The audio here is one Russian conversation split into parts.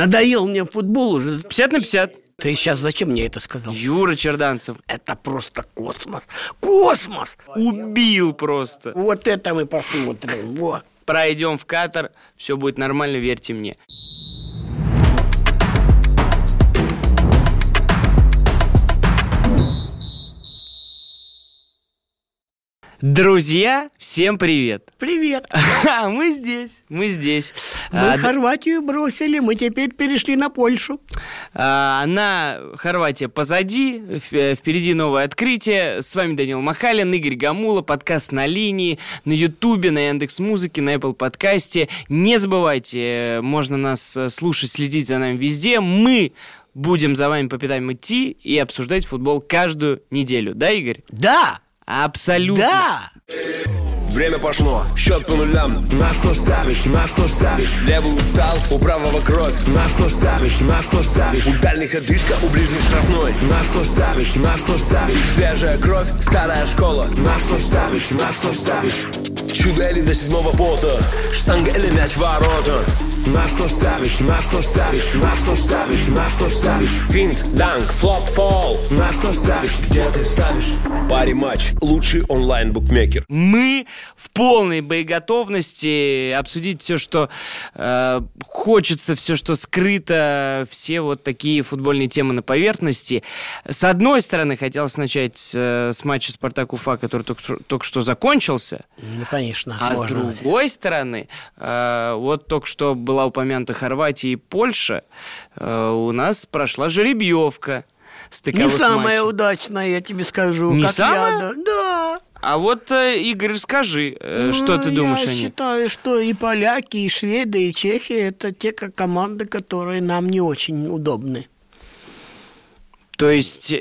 Надоел мне футбол уже. 50 на 50. Ты сейчас зачем мне это сказал? Юра Черданцев. Это просто космос. Космос! Убил просто. Вот это мы посмотрим. Вот. Пройдем в Катар, все будет нормально, верьте мне. Друзья, всем привет! Привет! А, мы здесь, мы здесь. Мы А, Хорватию бросили, мы теперь перешли на Польшу. а, Она, Хорватия позади, э, впереди новое открытие. С вами Данил Махалин, Игорь Гамула, подкаст на линии, на Ютубе, на Яндекс Музыке, на Apple подкасте. Не забывайте, э, можно нас э, слушать, следить за нами везде. Мы будем за вами по пятам идти и обсуждать футбол каждую неделю. Да, Игорь? Да! Абсолютно. Да! Время пошло, счет по нулям. На что ставишь, на что ставишь? Левый устал, у правого кровь. На что ставишь, на что ставишь? У дальних одышка, у ближних штрафной. На что ставишь, на что ставишь? Свежая кровь, старая школа. На что ставишь, на что ставишь? Чудо или до седьмого пота? Штанга или мяч в ворота на что ставишь, на что ставишь, на что ставишь, на что ставишь Финт, данк, флоп, фол На что ставишь, где ты ставишь Пари матч, лучший онлайн-букмекер Мы в полной боеготовности обсудить все, что э, хочется, все, что скрыто, все вот такие футбольные темы на поверхности. С одной стороны, хотелось начать э, с матча Спартак Уфа, который только, что- только что закончился. Ну, конечно. А с другой стороны, э, вот только что была упомянута Хорватия и Польша, э, у нас прошла жеребьевка. Не самое матчей. удачное, я тебе скажу. Не как самое? я, да. А вот, э, Игорь, скажи, э, что Ну, ты думаешь я о ней? считаю, что и поляки, и шведы, и чехи – это те как команды, которые нам не очень удобны. То есть,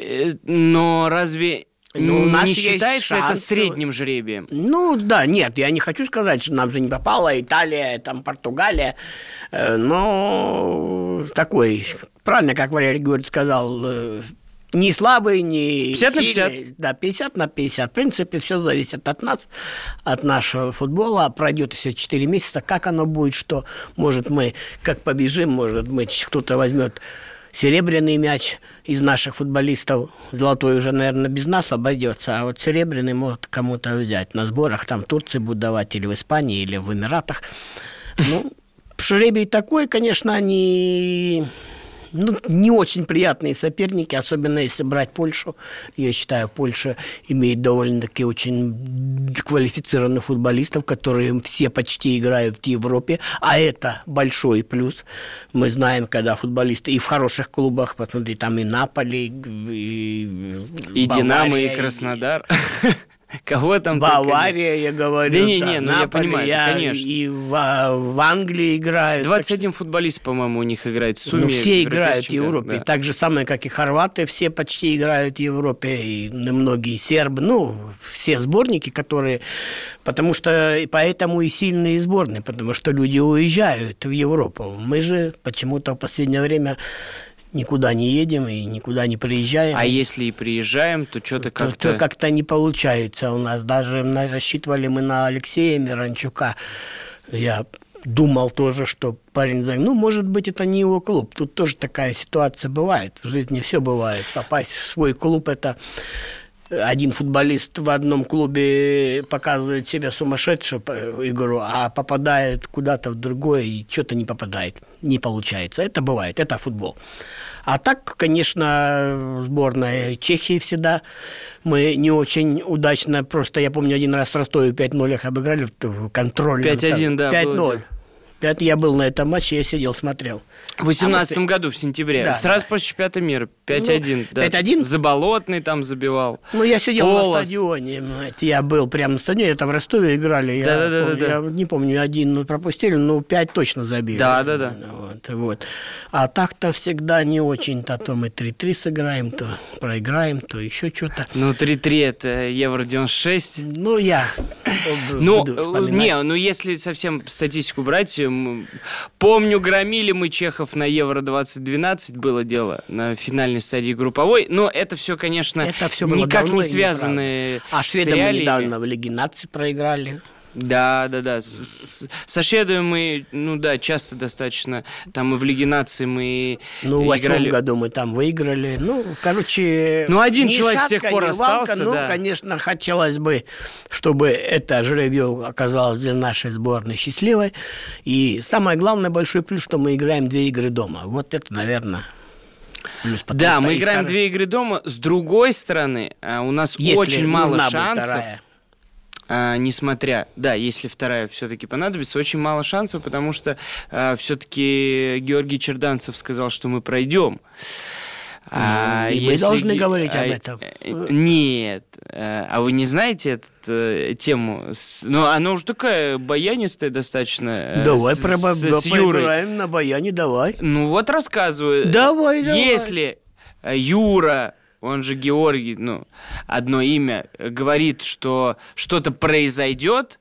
но разве Ну, у нас не считается это шансы. средним жребием? Ну да, нет, я не хочу сказать, что нам же не попала Италия, там Португалия, э, но такой, правильно, как Валерий Георгиевич сказал, э, не слабый, не 50 на 50. сильный. Да, 50 на 50. В принципе, все зависит от нас, от нашего футбола. Пройдет все 4 месяца. Как оно будет, что, может, мы как побежим, может быть, кто-то возьмет серебряный мяч из наших футболистов. Золотой уже, наверное, без нас обойдется. А вот серебряный может кому-то взять. На сборах там Турции будут давать или в Испании, или в Эмиратах. Ну, жребий такой, конечно, они ну, не очень приятные соперники, особенно если брать Польшу. Я считаю, Польша имеет довольно-таки очень квалифицированных футболистов, которые все почти играют в Европе, а это большой плюс. Мы знаем, когда футболисты и в хороших клубах, посмотри, там и Наполи, и, И Динамо, и Краснодар. Кого там только. Бавария, я говорю. Да не, да, не, ну я понимаю, я- конечно. И в, в Англии играют. Так 21 футболист, по-моему, у них играет в сумме. ну, все играют в Европе. чемпионате, Так же самое, как и хорваты, все почти играют в Европе, и многие сербы, ну, все сборники, которые... Потому что поэтому и сильные сборные, потому что люди уезжают в Европу. Мы же почему-то в последнее время никуда не едем и никуда не приезжаем. А если и приезжаем, то что-то Как-то как-то... как не получается у нас. Даже рассчитывали мы на Алексея Миранчука. Я думал тоже, что парень, займ- ну, может быть, это не его клуб. Тут тоже такая ситуация бывает. В жизни все бывает. Попасть в свой клуб – это один футболист в одном клубе показывает себя сумасшедшую игру, а попадает куда-то в другое и что-то не попадает, не получается. Это бывает, это футбол. А так, конечно, сборная Чехии всегда мы не очень удачно, просто я помню один раз в Ростове 5-0 их обыграли в- контрольном. 5-1, да, было 5-0. дело. Пять- Я был на этом матче, я сидел, смотрел. В 18 году, в сентябре. Да, Сразу да. после чемпионата мира. 5-1. Ну, да. 5-1? Заболотный там забивал. Ну, я сидел Полос. на стадионе. мать, Я был прямо на стадионе. Это в Ростове играли. Я, Да-да-да-да-да. помню, я не помню, один ну, пропустили, но пять точно забили. Да-да-да. Вот, вот. А так-то всегда не очень-то. То мы 3-3 сыграем, то проиграем, то еще что-то. Ну, 3-3 это Евро-96. Ну, я Ну, не, ну если совсем статистику брать, помню, громили мы чехов на Евро-2012, было дело, на финальной стадии групповой, но это все, конечно, Это все никак не неправда. А шведам недавно в Лиге наций проиграли. Да, да, да. С, с, со мы, ну да, часто достаточно. Там и в Лиге нации мы Ну, в восьмом году мы там выиграли. Ну, короче... Ну, один человек с шатка, тех пор ни валка. остался, Ну, да. конечно, хотелось бы, чтобы это жеребье оказалось для нашей сборной счастливой. И самое главное, большой плюс, что мы играем две игры дома. Вот это, наверное, плюс. Да, мы играем вторая- две игры дома. С другой стороны, а, у нас Если очень мало шансов. вторая. А, несмотря, да, если вторая все-таки понадобится, очень мало шансов, потому что все-таки Георгий Черданцев сказал, что мы пройдем. Ну, и мы должны говорить об этом. э, Нет. А а вы не знаете эту э, тему? С- Ну, она уже такая баянистая достаточно. э, Давай с- с, да, с Юрой. поиграем на баяне, давай. Ну вот рассказываю. Давай, давай. Если э, Юра, он же Георгий, ну, одно имя, э, говорит, что что-то произойдет,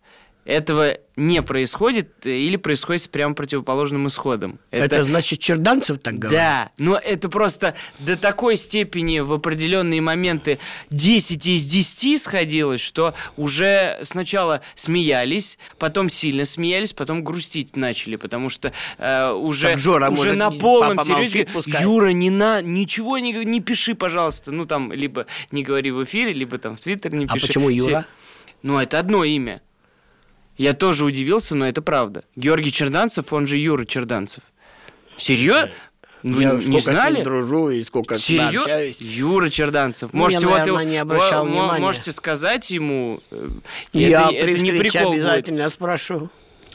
этого не происходит э, или происходит с прямо противоположным исходом. Это, значит, Черданцев так говорит? Да, но это просто до такой степени в определенные моменты 10 из 10 сходилось, что уже сначала смеялись, потом сильно смеялись, потом грустить начали, потому что э, уже, Так Жора, уже может, на полном серьезе молчит. Юра, не на, ничего не, не пиши, пожалуйста. Ну там, либо не говори в эфире, либо там в Твиттер не А пиши. почему Все- Юра? Ну, это одно имя. Я тоже удивился, но это правда. Георгий Черданцев, он же Юра Черданцев. Серьезно? Вы Я не знали? дружу и сколько с ним Серьезно? общаюсь. Юра Черданцев. Ну, можете я, вот наверное, его- не обращал мо- внимания. можете сказать ему. э, Я это, при это не прикол будет. обязательно спрошу.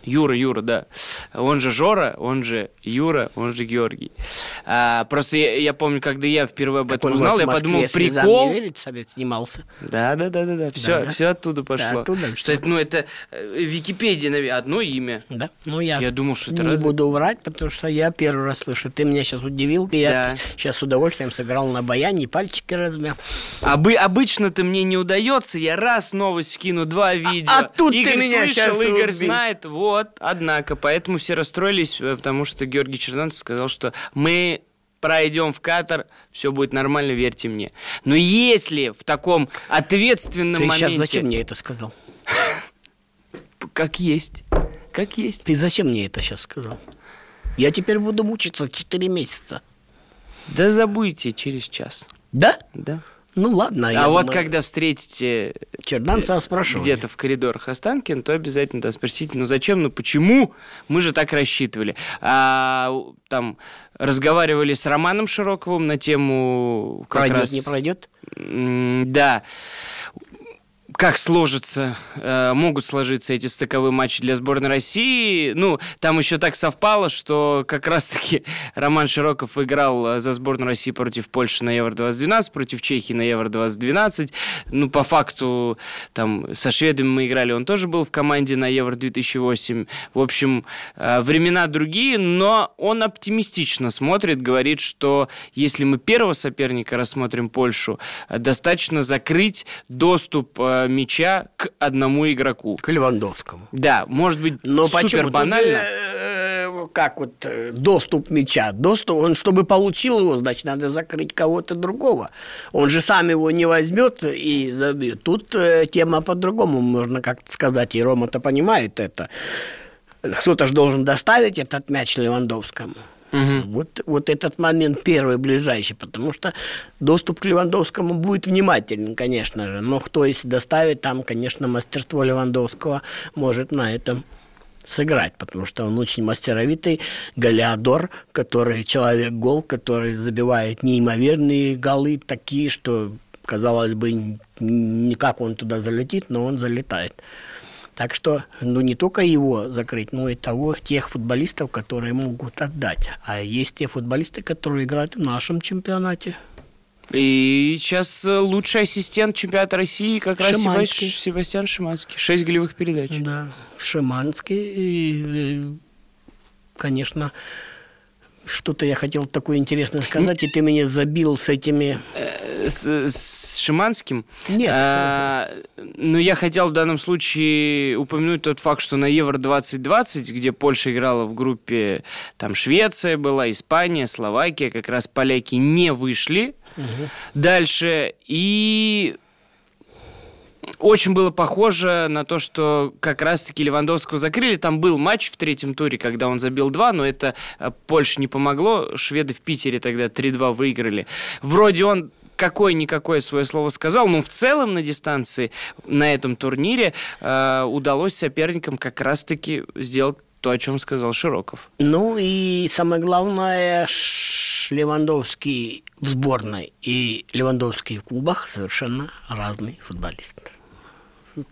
Юра, Юра, да. Он же Жора, он же Юра, он же Георгий. А, просто я, я помню, когда я впервые об Так этом он, узнал, я подумал, «Слезам прикол. не верит, совет снимался. Да, да, да, да, да. Все, да? все оттуда пошло. оттуда что это, ну, это э, Википедия, наверное, одно имя. Да? Ну, я, Я думал, что это не разные. буду врать, потому что я первый раз слышу. Ты меня сейчас удивил, и я Да. сейчас с удовольствием сыграл на баяне пальчики размял. Обы- обычно-то мне не удается, я раз новость скину, два видео. а тут ты Игорь меня слышал, щас Игорь убил. знает, вот, однако, поэтому все расстроились, э, потому что Георгий Черданцев сказал, что мы пройдем в Катар, все будет нормально, верьте мне. Но если в таком ответственном Ты моменте... сейчас зачем мне это сказал? Как есть, как есть. Ты зачем мне это сейчас сказал? Я теперь буду мучиться 4 месяца. Да забудьте через час, Да? да. Ну ладно. я а вот думаю, когда встретите Черданцева спрошу. где-то в коридорах Останкин, то обязательно да, спросите, ну зачем, ну почему мы же так рассчитывали. А, там разговаривали с Романом Широковым на тему... Как Пройдет, раз, не пройдет? Да. Как сложится, э, могут сложиться эти стыковые матчи для сборной России. Ну, там еще так совпало, что как раз-таки Роман Широков играл э, за сборную России против Польши на Евро-2012, против Чехии на Евро-2012. Ну, по факту, там, со шведами мы играли, он тоже был в команде на Евро-2008. В общем, э, времена другие, но он оптимистично смотрит, говорит, что если мы первого соперника рассмотрим Польшу, э, достаточно закрыть доступ э, мяча к одному игроку. К Левандовскому. Да, может быть, Но супер банально. же, э, как вот э, доступ мяча. Доступ, он, чтобы получил его, значит, надо закрыть кого-то другого. Он же сам его не возьмет и забьет. Тут э, тема по-другому, можно как-то сказать, и Рома-то понимает это. Кто-то же должен доставить этот мяч Левандовскому. Мгм. Вот, вот этот момент первый, ближайший, потому что доступ к Левандовскому будет внимательным, конечно же. Но кто если доставит, там, конечно, мастерство Левандовского может на этом сыграть, потому что он очень мастеровитый голеадор, который человек-гол, который забивает неимоверные голы, такие, что, казалось бы, никак он туда залетит, но он залетает. Так что, ну, не только его закрыть, но и того, тех футболистов, которые могут отдать. А есть те футболисты, которые играют в нашем чемпионате. И сейчас э, лучший ассистент чемпионата России как раз Шиманский. Себастьян, Себастьян Шиманский. Шесть голевых передач. Да, Шиманский. И, э, конечно, что-то я хотел такое интересное сказать, и ты меня забил с этими... Э, С, с Шиманским? Нет. А, ну, я хотел в данном случае упомянуть тот факт, что на Евро-2020, где Польша играла в группе, там Швеция была, Испания, Словакия, как раз поляки не вышли дальше. И очень было похоже на то, что как раз-таки Левандовского закрыли. Там был матч в третьем туре, когда он забил два, но это э, Польше не помогло. Шведы в Питере тогда 3-2 выиграли. Вроде он какое-никакое свое слово сказал, но в целом на дистанции на этом турнире э, удалось соперникам как раз-таки сделать то, о чем сказал Широков. Ну и самое главное, Левандовский в сборной и Левандовский в клубах совершенно разный футболист.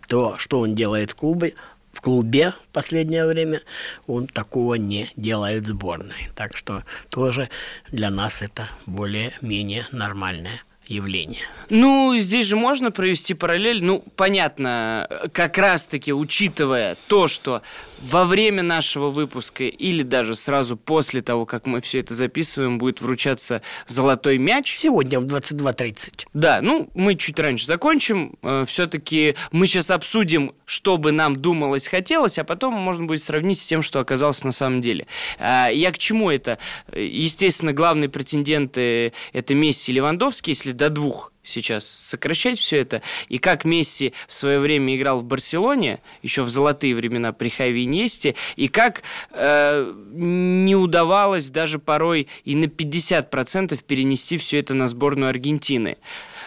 То, что он делает в клубе, в клубе в последнее время, он такого не делает в сборной. Так что тоже для нас это более-менее нормальное явление. Ну, здесь же можно провести параллель. Ну, понятно, как раз-таки учитывая то, что во время нашего выпуска или даже сразу после того, как мы все это записываем, будет вручаться золотой мяч. Сегодня в 22.30. Да, ну, мы чуть раньше закончим. Э, Все-таки мы сейчас обсудим, что бы нам думалось, хотелось, а потом можно будет сравнить с тем, что оказалось на самом деле. А, я к чему это? Естественно, главные претенденты – это Месси и Левандовский, если до двух сейчас сокращать все это. И как Месси в свое время играл в Барселоне, еще в золотые времена при Хайве Иньесте, и как э, не удавалось даже порой и на 50% перенести все это на сборную Аргентины.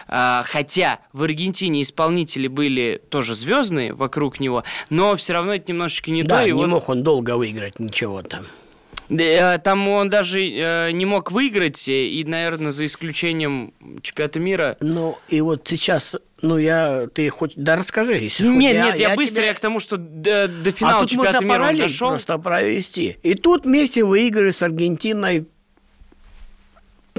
А, хотя в Аргентине исполнители были тоже звездные вокруг него, но все равно это немножечко не да, то. не вот... мог он долго выиграть ничего там. Э, там он даже э, не мог выиграть, и, наверное, за исключением чемпионата мира. Ну, и вот сейчас, ну, я, ты хоть, да расскажи, если Нет, я, нет, я, я быстро, тебя... я к тому, что до, до финала а чемпионата можно мира он дошел. просто провести. И тут вместе выиграли с Аргентиной,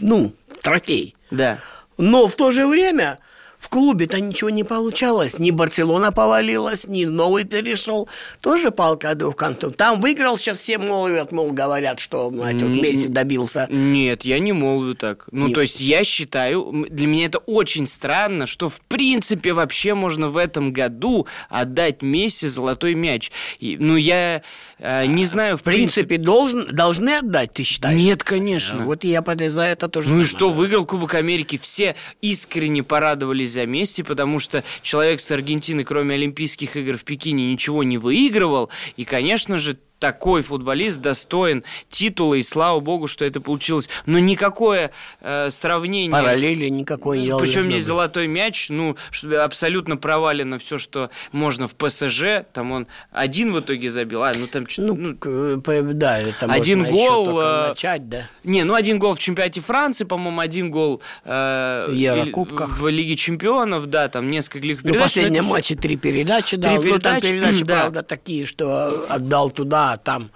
ну, трофей. Да. Но в то же время в клубе-то ничего не получалось. Ни Барселона повалилась, ни новый перешел. Тоже палка о двух концов. Там выиграл, сейчас все молвят, мол, говорят, что знаете, вот Месси добился. Нет, я не молвю так. Ну, не... то есть я считаю, для меня это очень странно, что в принципе вообще можно в этом году отдать Месси золотой мяч. И, ну, я не знаю, в, в принципе... принципе должен, должны отдать, ты считаешь? Нет, конечно. Вот я за это тоже... Ну и что, выиграл Кубок Америки, все искренне порадовались за Месси, потому что человек с Аргентины, кроме Олимпийских игр в Пекине, ничего не выигрывал. И, конечно же, такой футболист достоин титула, и слава богу, что это получилось. Но никакое э, сравнение... Параллели никакой не Причем быть. золотой мяч, ну, абсолютно провалено все, что можно в ПСЖ. Там он один в итоге забил. А, ну, там... Ну, ну да, это один гол... Э, начать, да? Не, ну, один гол в чемпионате Франции, по-моему, один гол э, в Лиге чемпионов, да, там несколько лиг Ну, последние матчи три передачи дал. Три передачи, ну, там передачи, да. правда, такие, что отдал туда там.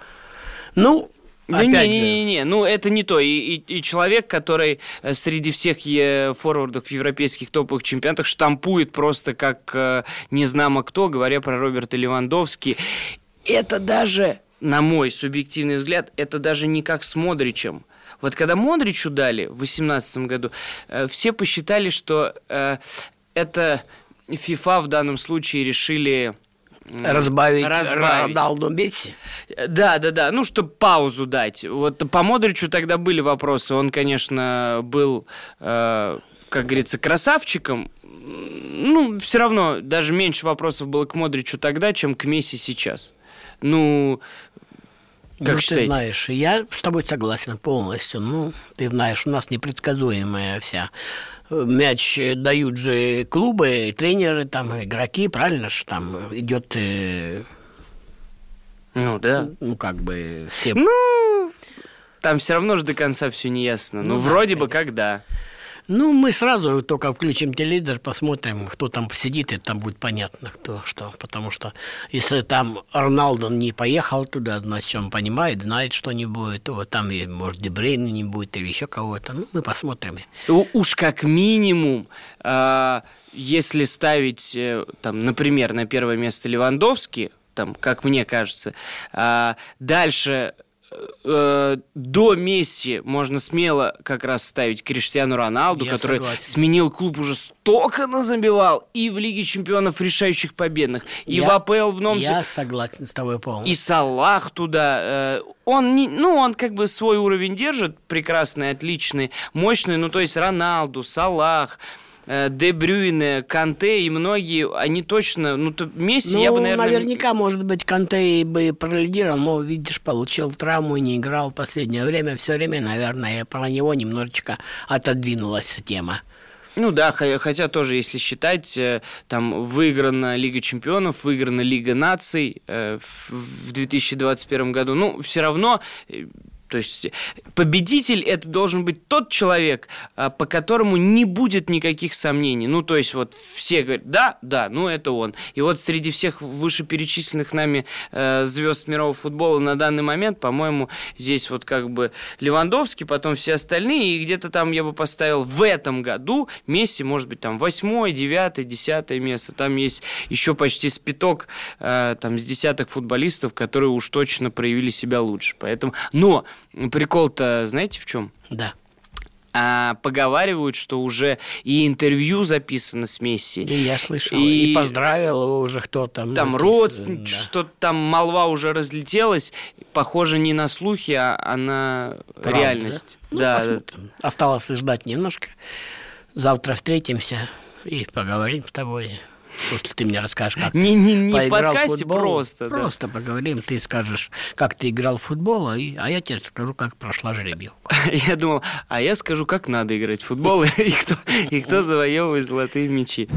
Ну, ну, не, не, не, не, ну это не то. И, и, и человек, который э, среди всех е форвардов в европейских топовых чемпионатах штампует просто как э, незнамо кто, говоря про Роберта Левандовски. Это даже, на мой субъективный взгляд, это даже не как с Модричем. Вот когда Модричу дали в 2018 году, э, все посчитали, что э, это FIFA в данном случае решили Разбавить, Разбавить. Роналду Месси? Да, да, да. Ну, чтобы паузу дать. Вот по Модричу тогда были вопросы. Он, конечно, был, э, как говорится, красавчиком. Ну, все равно даже меньше вопросов было к Модричу тогда, чем к Месси сейчас. Ну, как ну, считаете? ты знаешь, я с тобой согласен полностью. Ну, ты знаешь, у нас непредсказуемая вся мяч дают же клубы, тренеры, там, игроки, правильно же, там идет... Э, ну, да. Ну, как бы... Все... Ну, там все равно же до конца все не ясно. Ну, ну вроде да, бы как да. Ну, мы сразу только включим телевизор, посмотрим, кто там сидит, и там будет понятно, кто что. Потому что если там Роналдо не поехал туда, значит, он понимает, знает, что не будет. То там, может, Дебрейна не будет или еще кого-то. Ну, мы посмотрим. Уж как минимум, э, если ставить, э, там, например, на первое место Левандовский, там, как мне кажется, э, дальше э, до Месси можно смело как раз ставить Криштиану Роналду, Я который согласен. сменил клуб уже столько назабивал и в Лиге Чемпионов решающих победных, и Я... в АПЛ в Номсе. Я согласен с тобой полностью. И Салах туда. Э, он не, ну, он как бы свой уровень держит, прекрасный, отличный, мощный, ну, то есть Роналду, Салах, Де Брюйне, Канте и многие, они точно, ну, то Месси, ну, я бы, наверное... наверняка, может быть, Канте бы пролидировал, но, видишь, получил травму и не играл в последнее время. Все время, наверное, про него немножечко отодвинулась тема. Ну да, хотя тоже, если считать, э, там выиграна Лига Чемпионов, выиграна Лига Наций э, в 2021 году, ну, все равно э, то есть победитель это должен быть тот человек, а, по которому не будет никаких сомнений. Ну, то есть вот все говорят, да, да, ну это он. И вот среди всех вышеперечисленных нами э, звезд мирового футбола на данный момент, по-моему, здесь вот как бы Левандовский, потом все остальные, и где-то там я бы поставил в этом году Месси, может быть, там восьмое, девятое, десятое место. Там есть еще почти спиток э, там с десяток футболистов, которые уж точно проявили себя лучше. Поэтому, но Прикол-то знаете в чем? Да. А поговаривают, что уже и интервью записано с Месси. И я слышал. И, и поздравил его уже кто-то. Там родственник, да. что-то там молва уже разлетелась. Похоже не на слухи, а, а на Правда, реальность. Да? Ну, да. Осталось ждать немножко. Завтра встретимся и поговорим с тобой. После ты мне расскажешь, как не, не, не в подкасте футбол. просто. Просто да. поговорим, ты скажешь, как ты играл в футбол, а, я тебе скажу, как прошла жеребьевка. Я думал, а я скажу, как надо играть в футбол и кто завоевывает золотые мячи.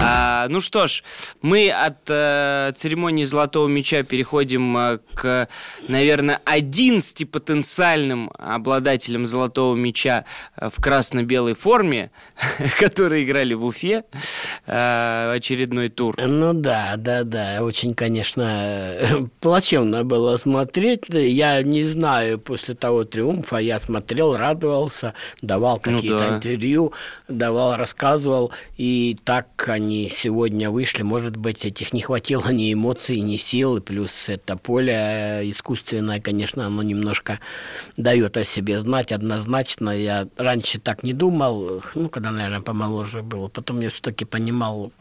А, ну что ж, мы от э, церемонии Золотого Мяча переходим э, к, наверное, 11 потенциальным обладателям Золотого Мяча э, в красно-белой форме, которые играли в Уфе э, очередной тур. Ну да, да, да, очень, конечно, плачевно было смотреть. Я не знаю, после того триумфа я смотрел, радовался, давал ну какие-то ну, да. интервью, давал, рассказывал, и так они они сегодня вышли, может быть, этих не хватило ни эмоций, ни сил, плюс это поле э, искусственное, конечно, оно немножко дает о себе знать однозначно. Я раньше так не думал, ну, когда, наверное, помоложе было. Потом я все-таки понимал,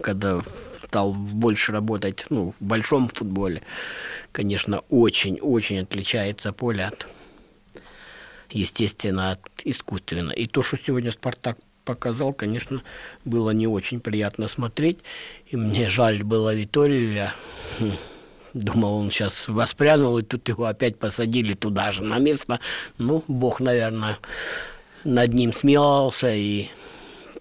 когда стал больше работать ну, в большом футболе, конечно, очень-очень отличается поле от естественно, от искусственно. И то, что сегодня «Спартак» показал, конечно, было не очень приятно смотреть. И мне жаль было Виторию. Я хм, думал, он сейчас воспрянул, и тут его опять посадили туда же, на место. Ну, Бог, наверное, над ним смеялся и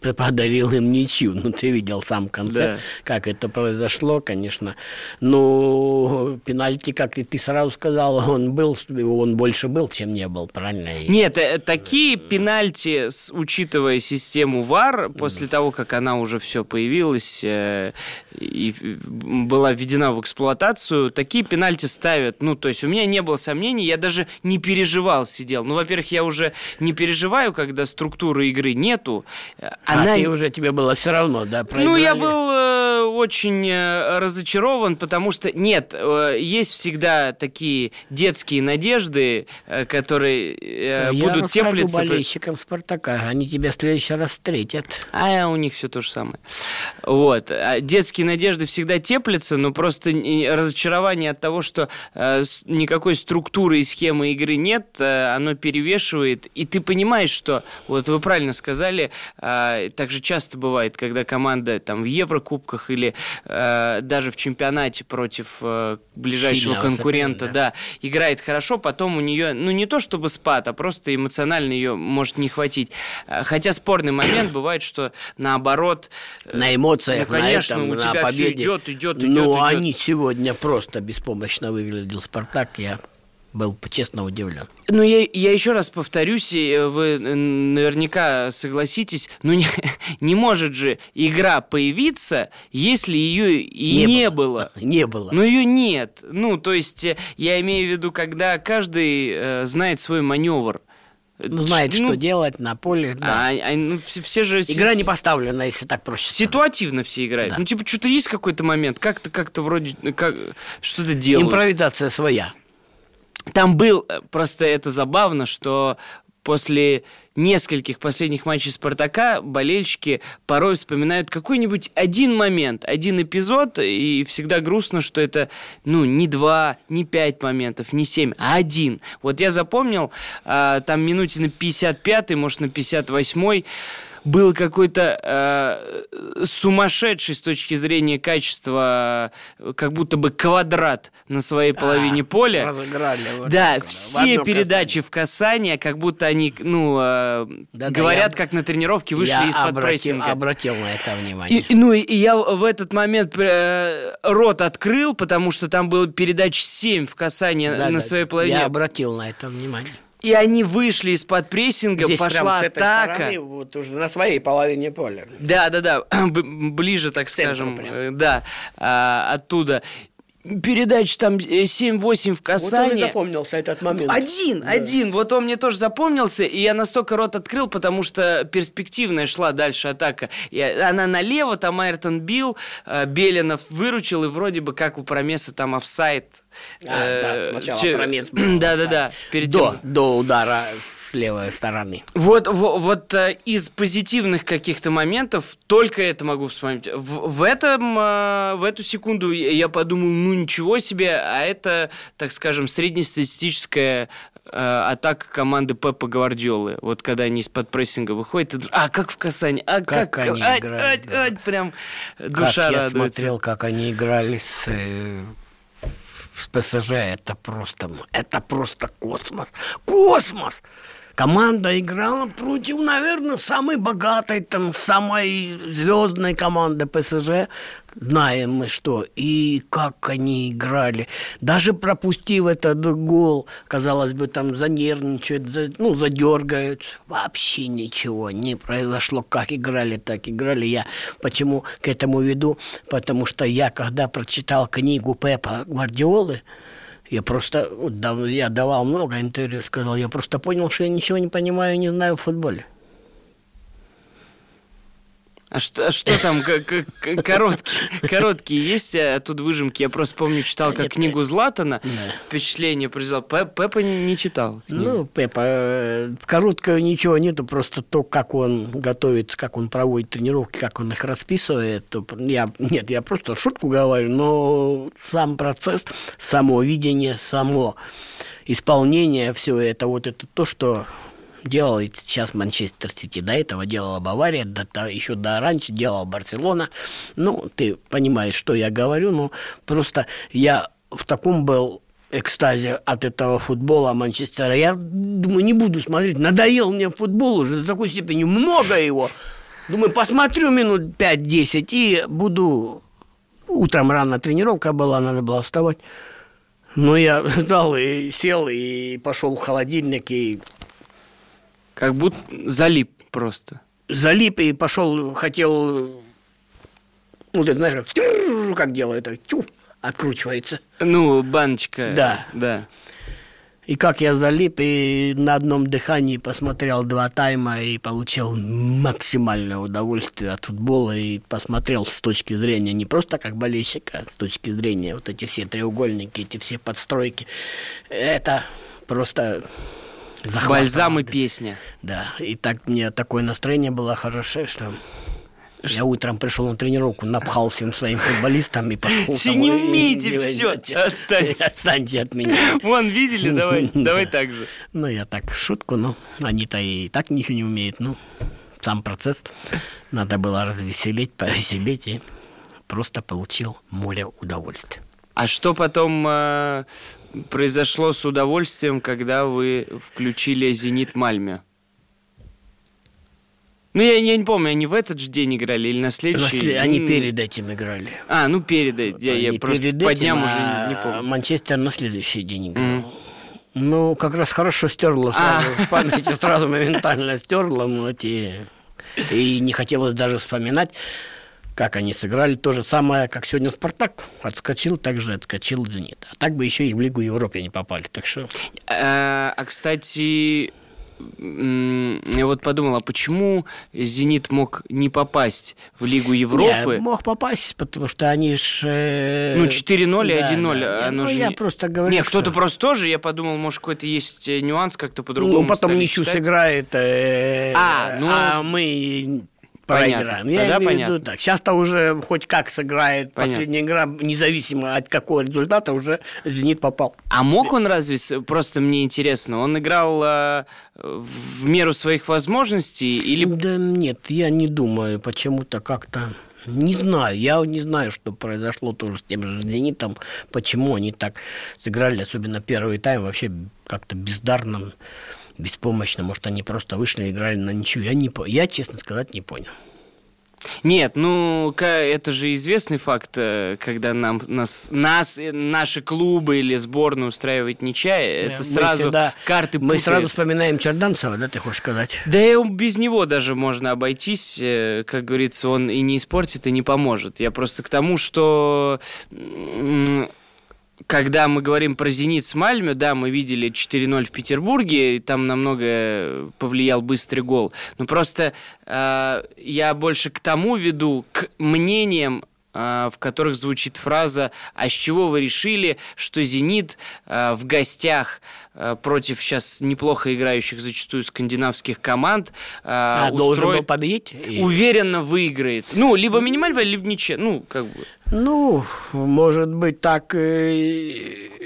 подарил им ничью. Ну, ты видел сам в конце, да. как это произошло, конечно. Но пенальти, как и ты сразу сказал, он был, он больше был, чем не был, правильно? Нет, э, такие пенальти, учитывая систему ВАР, после того, как она уже все появилась э, и была введена в эксплуатацию, такие пенальти ставят. Ну, то есть у меня не было сомнений, я даже не переживал, сидел. Ну, во-первых, я уже не переживаю, когда структуры игры нету, а она... ты уже тебе было все равно, да? Проиграли? Ну, я был э, очень э, разочарован, потому что, нет, э, есть всегда такие детские надежды, э, которые э, я будут теплиться. болельщикам Спартака, они тебя в следующий раз встретят. А у них все то же самое. Вот. А детские надежды всегда теплятся, но просто разочарование от того, что э, никакой структуры и схемы игры нет, э, оно перевешивает, и ты понимаешь, что, вот вы правильно сказали, э, так же часто бывает, когда команда там в Еврокубках или э, даже в чемпионате против э, ближайшего Сильного конкурента, да. да, играет хорошо, потом у нее, ну не то чтобы спад, а просто эмоционально ее может не хватить. Э, хотя спорный момент бывает, что наоборот. Э, на эмоциях, ну, конечно, на этом, у тебя на победе. идет, идет, идет. Ну, они сегодня просто беспомощно выглядел Спартак, я был честно удивлен. Ну, я, я еще раз повторюсь, вы наверняка согласитесь, ну не, не может же игра появиться, если ее и не, не было. было. Не было. Ну, ее нет. Ну, то есть, э, я имею в виду, когда каждый э, знает свой маневр. Ну, знает, ну, что делать на поле. Да. А, а, ну, все, все же... Игра не поставлена, если так проще. Ситуативно все играют. Да. Ну, типа, что-то есть какой-то момент, как-то как-то вроде как, что-то делают. Импровизация своя. Там был, э, просто это забавно, что после нескольких последних матчей «Спартака» болельщики порой вспоминают какой-нибудь один момент, один эпизод, и всегда грустно, что это, ну, не два, не пять моментов, не семь, а один. Вот я запомнил, э, там минуте на 55-й, может, на 58-й, был какой-то э, сумасшедший с точки зрения качества, как будто бы квадрат на своей половине а, поля. Разыграли. Вот да, так, все передачи в касание, как будто они, ну, э, да, говорят, да, как на тренировке вышли из-под прессинга. обратил на это внимание. И, ну, и я в этот момент э, рот открыл, потому что там было передач 7 в касание да, на да, своей половине. Я обратил на это внимание. И они вышли из-под прессинга, Здесь пошла прям с атака. Стороны, вот уже на своей половине поля. Да, да, да, ближе, так скажем, прям. Э, да, а, оттуда передач там 7-8 в касании. Вот он и запомнился этот момент. Один, да. один. Вот он мне тоже запомнился, и я настолько рот открыл, потому что перспективная шла дальше атака. И она налево, там Айртон бил, э, Белинов выручил, и вроде бы как у Промеса там офсайд. А, да, э, сначала был. Да, да, да. Перед до, тем... до удара с левой стороны. Вот, вот, вот э, из позитивных каких-то моментов только это могу вспомнить. В, в, этом, в эту секунду я подумал, ну ничего себе, а это, так скажем, среднестатистическая э, атака команды Пепа Гвардиолы. Вот когда они из-под прессинга выходят, и, а как в касании, а как, как они играют, ать, да. ать, прям душа как радуется. я смотрел, как они играли с с ПСЖ, это просто, это просто космос. Космос! Команда играла против, наверное, самой богатой, там, самой звездной команды ПСЖ. Знаем мы что. И как они играли. Даже пропустив этот гол, казалось бы, там занервничают, за, ну, задергают. Вообще ничего не произошло. Как играли, так играли. Я почему к этому веду? Потому что я, когда прочитал книгу Пепа Гвардиолы, я просто, вот, я давал много интервью, сказал, я просто понял, что я ничего не понимаю и не знаю в футболе. А что, а что там, короткие, короткие есть оттуда выжимки? Я просто помню, читал как книгу Златана, впечатление произвел. Пеппа не читал. Ну, Пеппа, э, короткого ничего нету, просто то, как он готовит, как он проводит тренировки, как он их расписывает. Я, нет, я просто шутку говорю, но сам процесс, само видение, само исполнение, все это, вот это то, что делал сейчас Манчестер Сити. До этого делала Бавария, до, до, еще до раньше делала Барселона. Ну, ты понимаешь, что я говорю, но просто я в таком был экстазе от этого футбола Манчестера. Я думаю, не буду смотреть. Надоел мне футбол уже до такой степени. Много его. Думаю, посмотрю минут 5-10 и буду... Утром рано тренировка была, надо было вставать. Но я дал и сел, и пошел в холодильник, и как будто залип просто. Залип и пошел, хотел, ну, ты знаешь, как делает, это, тю, откручивается. Ну, баночка. Да. Да. И как я залип, и на одном дыхании посмотрел два тайма и получил максимальное удовольствие от футбола и посмотрел с точки зрения не просто как болельщик, а с точки зрения вот эти все треугольники, эти все подстройки. Это просто Захватывало. Бальзам и песня. Да, и так мне такое настроение было хорошее, что я утром пришел на тренировку, напхал всем своим футболистам и пошел Все не умеете все, отстаньте. Отстаньте от меня. Вон, видели? Давай, давай так же. Ну, я так шутку, но они-то и так ничего не умеют. Ну, сам процесс надо было развеселить, повеселить, и просто получил море удовольствия. А что потом э, произошло с удовольствием, когда вы включили «Зенит Мальме»? Ну, я, я не помню, они в этот же день играли или на следующий? На Они перед этим играли. А, ну перед этим. Я, я просто перед по дням уже не, не помню. Манчестер на следующий день играл. Mm. Ну, как раз хорошо стерло а. сразу, а. в памяти сразу моментально стерло, эти... и не хотелось даже вспоминать как они сыграли. То же самое, как сегодня «Спартак». Отскочил, также отскочил «Зенит». А так бы еще и в Лигу Европы не попали. Так что... А, а кстати, я вот подумал, а почему «Зенит» мог не попасть в Лигу Европы? Не, мог попасть, потому что они же... Э, ну, 4-0 и да, 1-0. Да. Оно ну, же... я просто говорю, Нет, кто-то просто тоже, я подумал, может, какой-то есть э, нюанс как-то по-другому Ну, потом ничью сыграет, э, а, ну... а мы проиграем. Я Тогда имею понятно. в виду так. Сейчас-то уже хоть как сыграет понятно. последняя игра, независимо от какого результата, уже «Зенит» попал. А мог он разве, просто мне интересно, он играл э, в меру своих возможностей или... Да нет, я не думаю, почему-то как-то... Не знаю, я не знаю, что произошло тоже с тем же «Зенитом», почему они так сыграли, особенно первый тайм, вообще как-то бездарно беспомощно. Может, они просто вышли и играли на ничью. Я, не, я, честно сказать, не понял. Нет, ну это же известный факт, э, когда нам нас, нас э, наши клубы или сборную устраивает ничья, это мы сразу всегда, карты Мы сразу вспоминаем Черданцева, да, ты хочешь сказать? Да и без него даже можно обойтись, э, как говорится, он и не испортит, и не поможет. Я просто к тому, что когда мы говорим про «Зенит» с Мальме, да, мы видели 4-0 в Петербурге, и там намного повлиял быстрый гол. Но просто э, я больше к тому веду, к мнениям в которых звучит фраза «А с чего вы решили, что «Зенит» э, в гостях Э, против сейчас неплохо играющих зачастую скандинавских команд. А устроит, должен был победить? Уверенно выиграет. Ну, либо минимально, либо ничего. Ну, как бы. Ну, может быть, так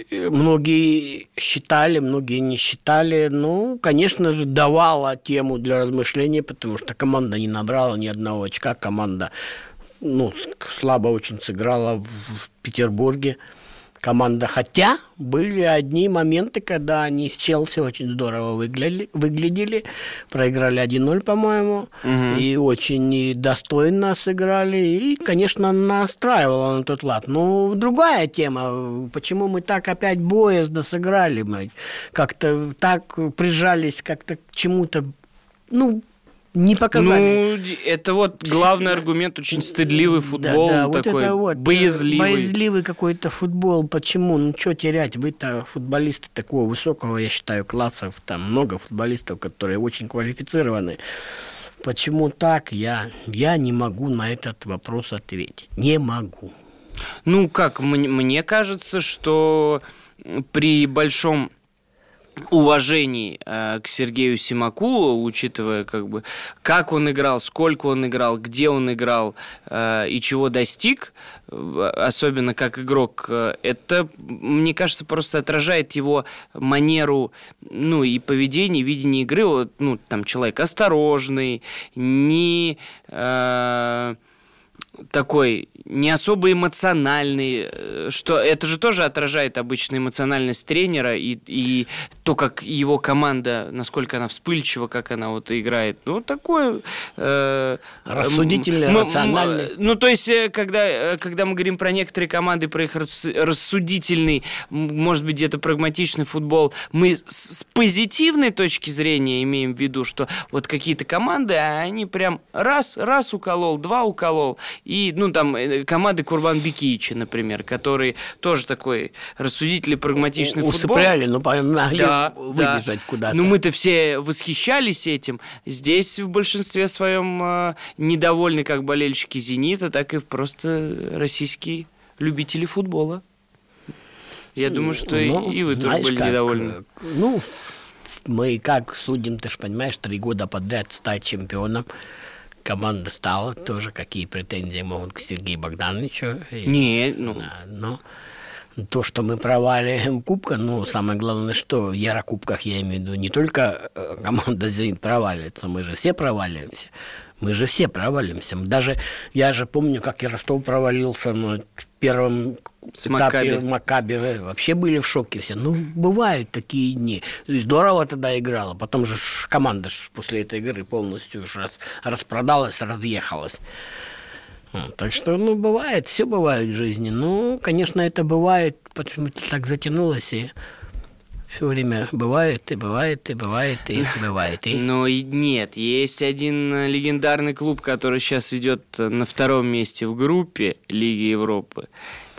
многие считали, многие не считали. Ну, конечно же, давала тему для размышления, потому что команда не набрала ни одного очка. Команда ну, слабо очень сыграла в Петербурге команда. Хотя были одни моменты, когда они с Челси очень здорово выглядели, выглядели проиграли 1-0, по-моему, угу. и очень достойно сыграли, и, конечно, настраивало на тот лад. Но другая тема, почему мы так опять боязно сыграли, мы как-то так прижались как-то к чему-то, ну, не показали. Ну, это вот главный аргумент, очень стыдливый футбол да, да, такой, вот это вот, э, боязливый. Боязливый какой-то футбол. Почему? Ну, что терять? Вы-то футболисты такого высокого, я считаю, класса. Там много футболистов, которые очень квалифицированы. Почему так? Я, я не могу на этот вопрос ответить. Не могу. Ну, как, мне, мне кажется, что при большом уважении э, к Сергею Симаку, учитывая как бы как он играл, сколько он играл, где он играл э, и чего достиг, особенно как игрок, э, это, мне кажется, просто отражает его манеру, ну и поведение, видение игры. Вот, ну там человек осторожный, не э, такой не особо эмоциональный, э, что это же тоже отражает обычно эмоциональность тренера и, и то, как его команда, насколько она вспыльчива, как она вот играет. Ну, такое... Э, Рассудительный, м- рациональный. Ну, то есть, э, когда, э, когда мы говорим про некоторые команды, про их рассудительный, может быть, где-то прагматичный футбол, мы с позитивной точки зрения имеем в виду, что вот какие-то команды, а они прям раз, раз уколол, два уколол, и, ну, там, команды Курбан Бекичи, например, который тоже такой рассудительный, прагматичный У, футбол. Усыпляли, но могли да, выбежать да. куда-то. Ну, мы-то все восхищались этим. Здесь в большинстве своем э, недовольны как болельщики «Зенита», так и просто российские любители футбола. Я думаю, что ну, и вы тоже были как, недовольны. Ну, мы как судим, ты же понимаешь, три года подряд стать чемпионом команда стала тоже, какие претензии могут к Сергею Богдановичу. Нет, ну... но то, что мы проваливаем Кубка, ну, самое главное, что в Ярокубках, я имею в виду, не только э, команда «Зенит» проваливается, мы же все проваливаемся. Мы же все провалимся. Даже, я же помню, как и Ростов провалился но первом с этапе Макаби. Макаби. Вообще были в шоке все. Ну, бывают такие дни. Здорово тогда играла. Потом же команда после этой игры полностью уже распродалась, разъехалась. Так что, ну, бывает, все бывает в жизни. Ну, конечно, это бывает, почему так затянулось, и все время бывает, и бывает, и бывает, и бывает. И... Ну и нет, есть один э, легендарный клуб, который сейчас идет э, на втором месте в группе Лиги Европы.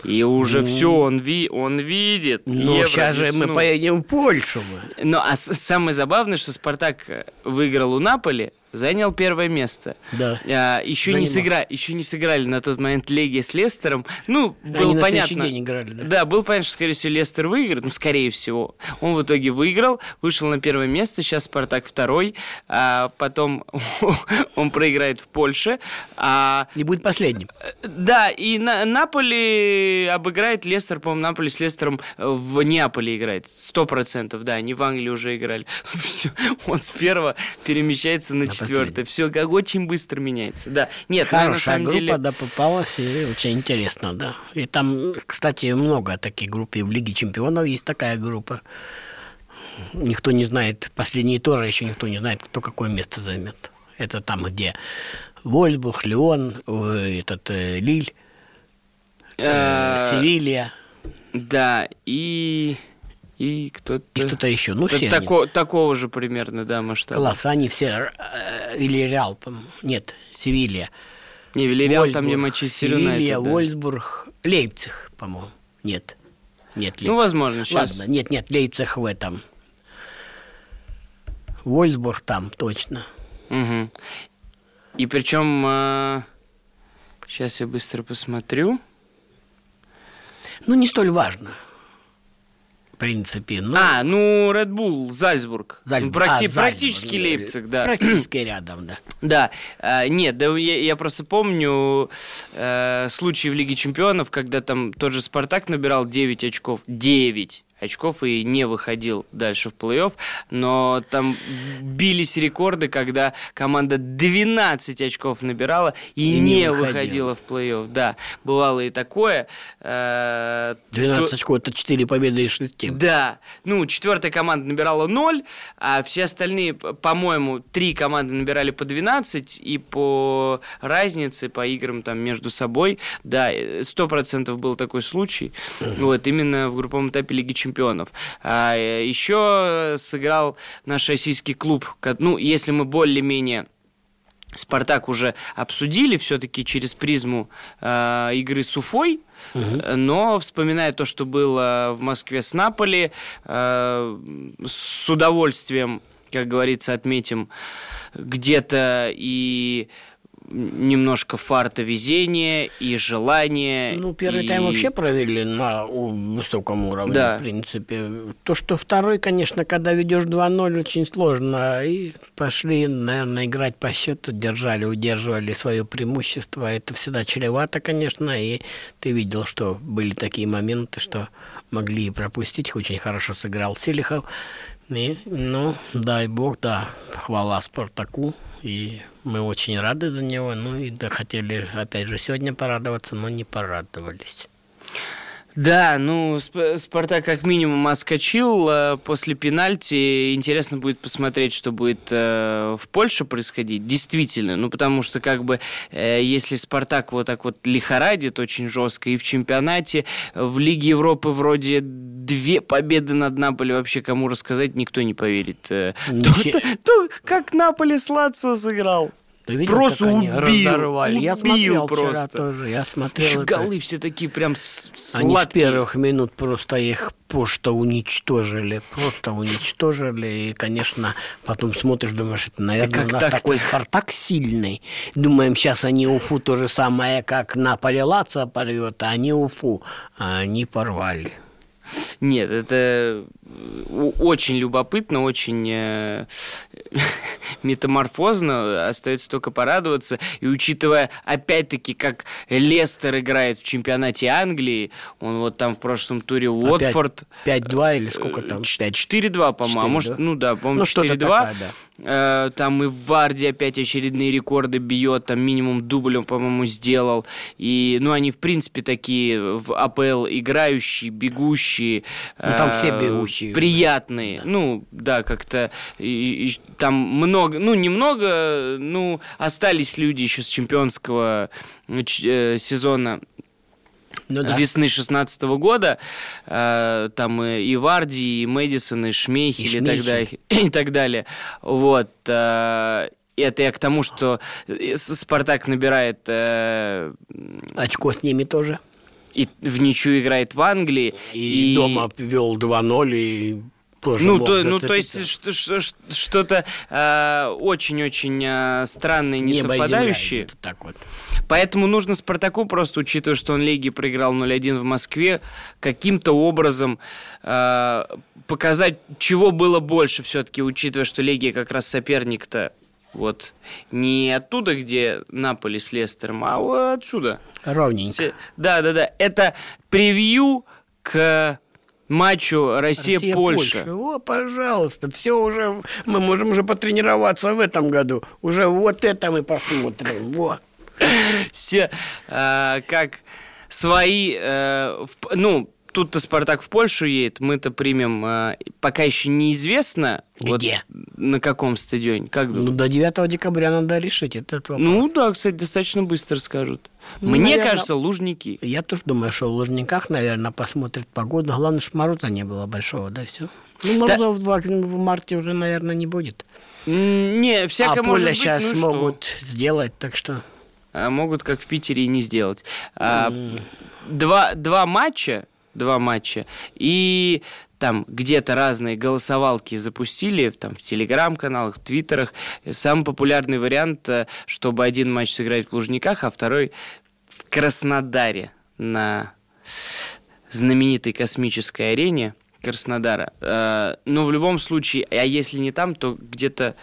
И уже ну, все он, ви он видит. Ну, Евро сейчас же мы поедем в Польшу. Ну, а самое забавное, что Спартак выиграл у Наполи, занял первое место. Да. А, еще, не сыгра... еще не сыграли на тот момент Легия с Лестером. Ну, было Они понятно. На день играли, да? да, было понятно, что, скорее всего, Лестер выиграет. Ну, скорее всего. Он в итоге выиграл, вышел на первое место. Сейчас Спартак второй. А потом он проиграет в Польше. А... Не будет последним. Да, и на... Наполи обыграет Лестер. По-моему, Наполи с Лестером в Неаполе играет. Сто процентов, да. Они в Англии уже играли. Все. Он с первого перемещается на четвертое. Все как очень быстро меняется. Да. Нет, Хорошая на самом группа, деле... да, попалась, и очень интересно, да. И там, кстати, много таких групп. И в Лиге Чемпионов есть такая группа. Никто не знает, последние тоже еще никто не знает, кто какое место займет. Это там, где Вольсбург, Леон, этот э, Лиль, э, э, Севилья. Да, и и кто-то... И кто-то еще, ну все тако, Такого же примерно, да, масштаба. Класс, они все... Э, Вильяреал, нет, Севилья. Не, Вильяреал там, где Манчестер. Севилья, да. Вольсбург, Лейпциг, по-моему. Нет. Нет, Лейпциг. Ну, возможно, сейчас. Ладно, нет, нет, Лейпциг в этом. Вольсбург там, точно. Угу. И причем... Э, сейчас я быстро посмотрю. Ну, не столь важно принципе. Ну, а, ну, Red Bull, Зальцбург. Зальцбург. Практи- а, Зальцбург. Практически Лейпциг, да. Практически рядом, да. Да, а, нет, да я, я просто помню э, случаи в Лиге Чемпионов, когда там тот же Спартак набирал 9 очков. 9 очков и не выходил дальше в плей-офф, но там бились рекорды, когда команда 12 очков набирала и, и не, не выходила в плей-офф. Да, бывало и такое. 12 э, То... очков, это 4 победы из 6. Да, ну, четвертая команда набирала 0, а все остальные, по-моему, три команды набирали по 12, и по разнице, по играм там между собой, да, 100% был такой случай. Вот, именно в групповом этапе Лиги Чемпионов чемпионов. А еще сыграл наш российский клуб. Ну, если мы более-менее Спартак уже обсудили все-таки через призму э, игры с Уфой, угу. но вспоминая то, что было в Москве с Наполи, э, с удовольствием, как говорится, отметим где-то и немножко фарта везения и желания. Ну, первый и... тайм вообще провели на высоком уровне, да. в принципе. То, что второй, конечно, когда ведешь 2-0, очень сложно. И пошли, наверное, играть по счету, держали, удерживали свое преимущество. Это всегда чревато, конечно. И ты видел, что были такие моменты, что могли и пропустить. Очень хорошо сыграл Селихов. И, ну, дай бог, да, хвала Спартаку. И мы очень рады за него. Ну и да, хотели, опять же, сегодня порадоваться, но не порадовались. Да, ну, Спартак как минимум отскочил э, после пенальти. Интересно будет посмотреть, что будет э, в Польше происходить. Действительно, ну, потому что, как бы, э, если Спартак вот так вот лихорадит очень жестко и в чемпионате, в Лиге Европы вроде две победы над Наполи, вообще кому рассказать, никто не поверит. То, то, то, как Наполи с Лацио сыграл. Ты видел, просто как убил, убил я смотрел просто. тоже. Я смотрел это. голы все такие прям сладкие. Они с первых минут просто их просто уничтожили. Просто уничтожили. И, конечно, потом смотришь, думаешь, это, наверное, как у нас так такой Спартак сильный. Думаем, сейчас они Уфу то же самое, как на Лацио порвет, а они Уфу. А они порвали. Нет, это очень любопытно, очень э, метаморфозно. Остается только порадоваться. И учитывая, опять-таки, как Лестер играет в чемпионате Англии, он вот там в прошлом туре Уотфорд... 5-2 или сколько там? 4-2, по-моему. А может, ну да, по-моему, ну, 4-2. Такая, да. Э, там и в Варде опять очередные рекорды бьет, там минимум дубль он, по-моему, сделал. И, ну, они, в принципе, такие в АПЛ играющие, бегущие. Ну, там э, все бегущие. Приятные. Да. Ну, да, как-то и, и, там много, ну, немного, ну, остались люди еще с чемпионского э, сезона ну, да. весны 16 -го года. Э, там и Варди, и Мэдисон, и Шмейхель, и, и, так далее, и так далее. Вот. Э, это я к тому, что Спартак набирает... Э, Очко с ними тоже. и в ничью играет в Англии. И, и... дома вел 2-0, и тоже ну, то, ну, то есть что-то э, очень-очень э, странное, не совпадающее. Так вот. Поэтому нужно Спартаку, просто учитывая, что он Леги проиграл 0-1 в Москве, каким-то образом э, показать, чего было больше все-таки, учитывая, что Легия как раз соперник-то вот не оттуда, где Наполи с Лестером, а вот отсюда. Ровненько. Да, да, да. Это превью к матчу Россия-Польша. Россия, О, пожалуйста, все уже, мы можем уже потренироваться в этом году. Уже вот это мы посмотрим. Вот. Все, э, как свои, э, в, ну, тут-то Спартак в Польшу едет, мы-то примем, э, пока еще неизвестно, где, вот, на каком стадионе. Как ну, до 9 декабря надо решить этот вопрос. Ну да, кстати, достаточно быстро скажут. Ну, Мне наверное, кажется, Лужники. Я тоже думаю, что в Лужниках, наверное, посмотрят погоду. Главное, что мороза не было большого, да, все. Ну, морозов да. в, в марте уже, наверное, не будет. Не, всякое а может быть, сейчас ну, могут что? сделать, так что... А могут, как в Питере, и не сделать. А, mm. два, два матча два матча. И там где-то разные голосовалки запустили, там в телеграм-каналах, в твиттерах. Самый популярный вариант, э, чтобы один матч сыграть в Лужниках, а второй в Краснодаре на знаменитой космической арене Краснодара. Э, но в любом случае, а если не там, то где-то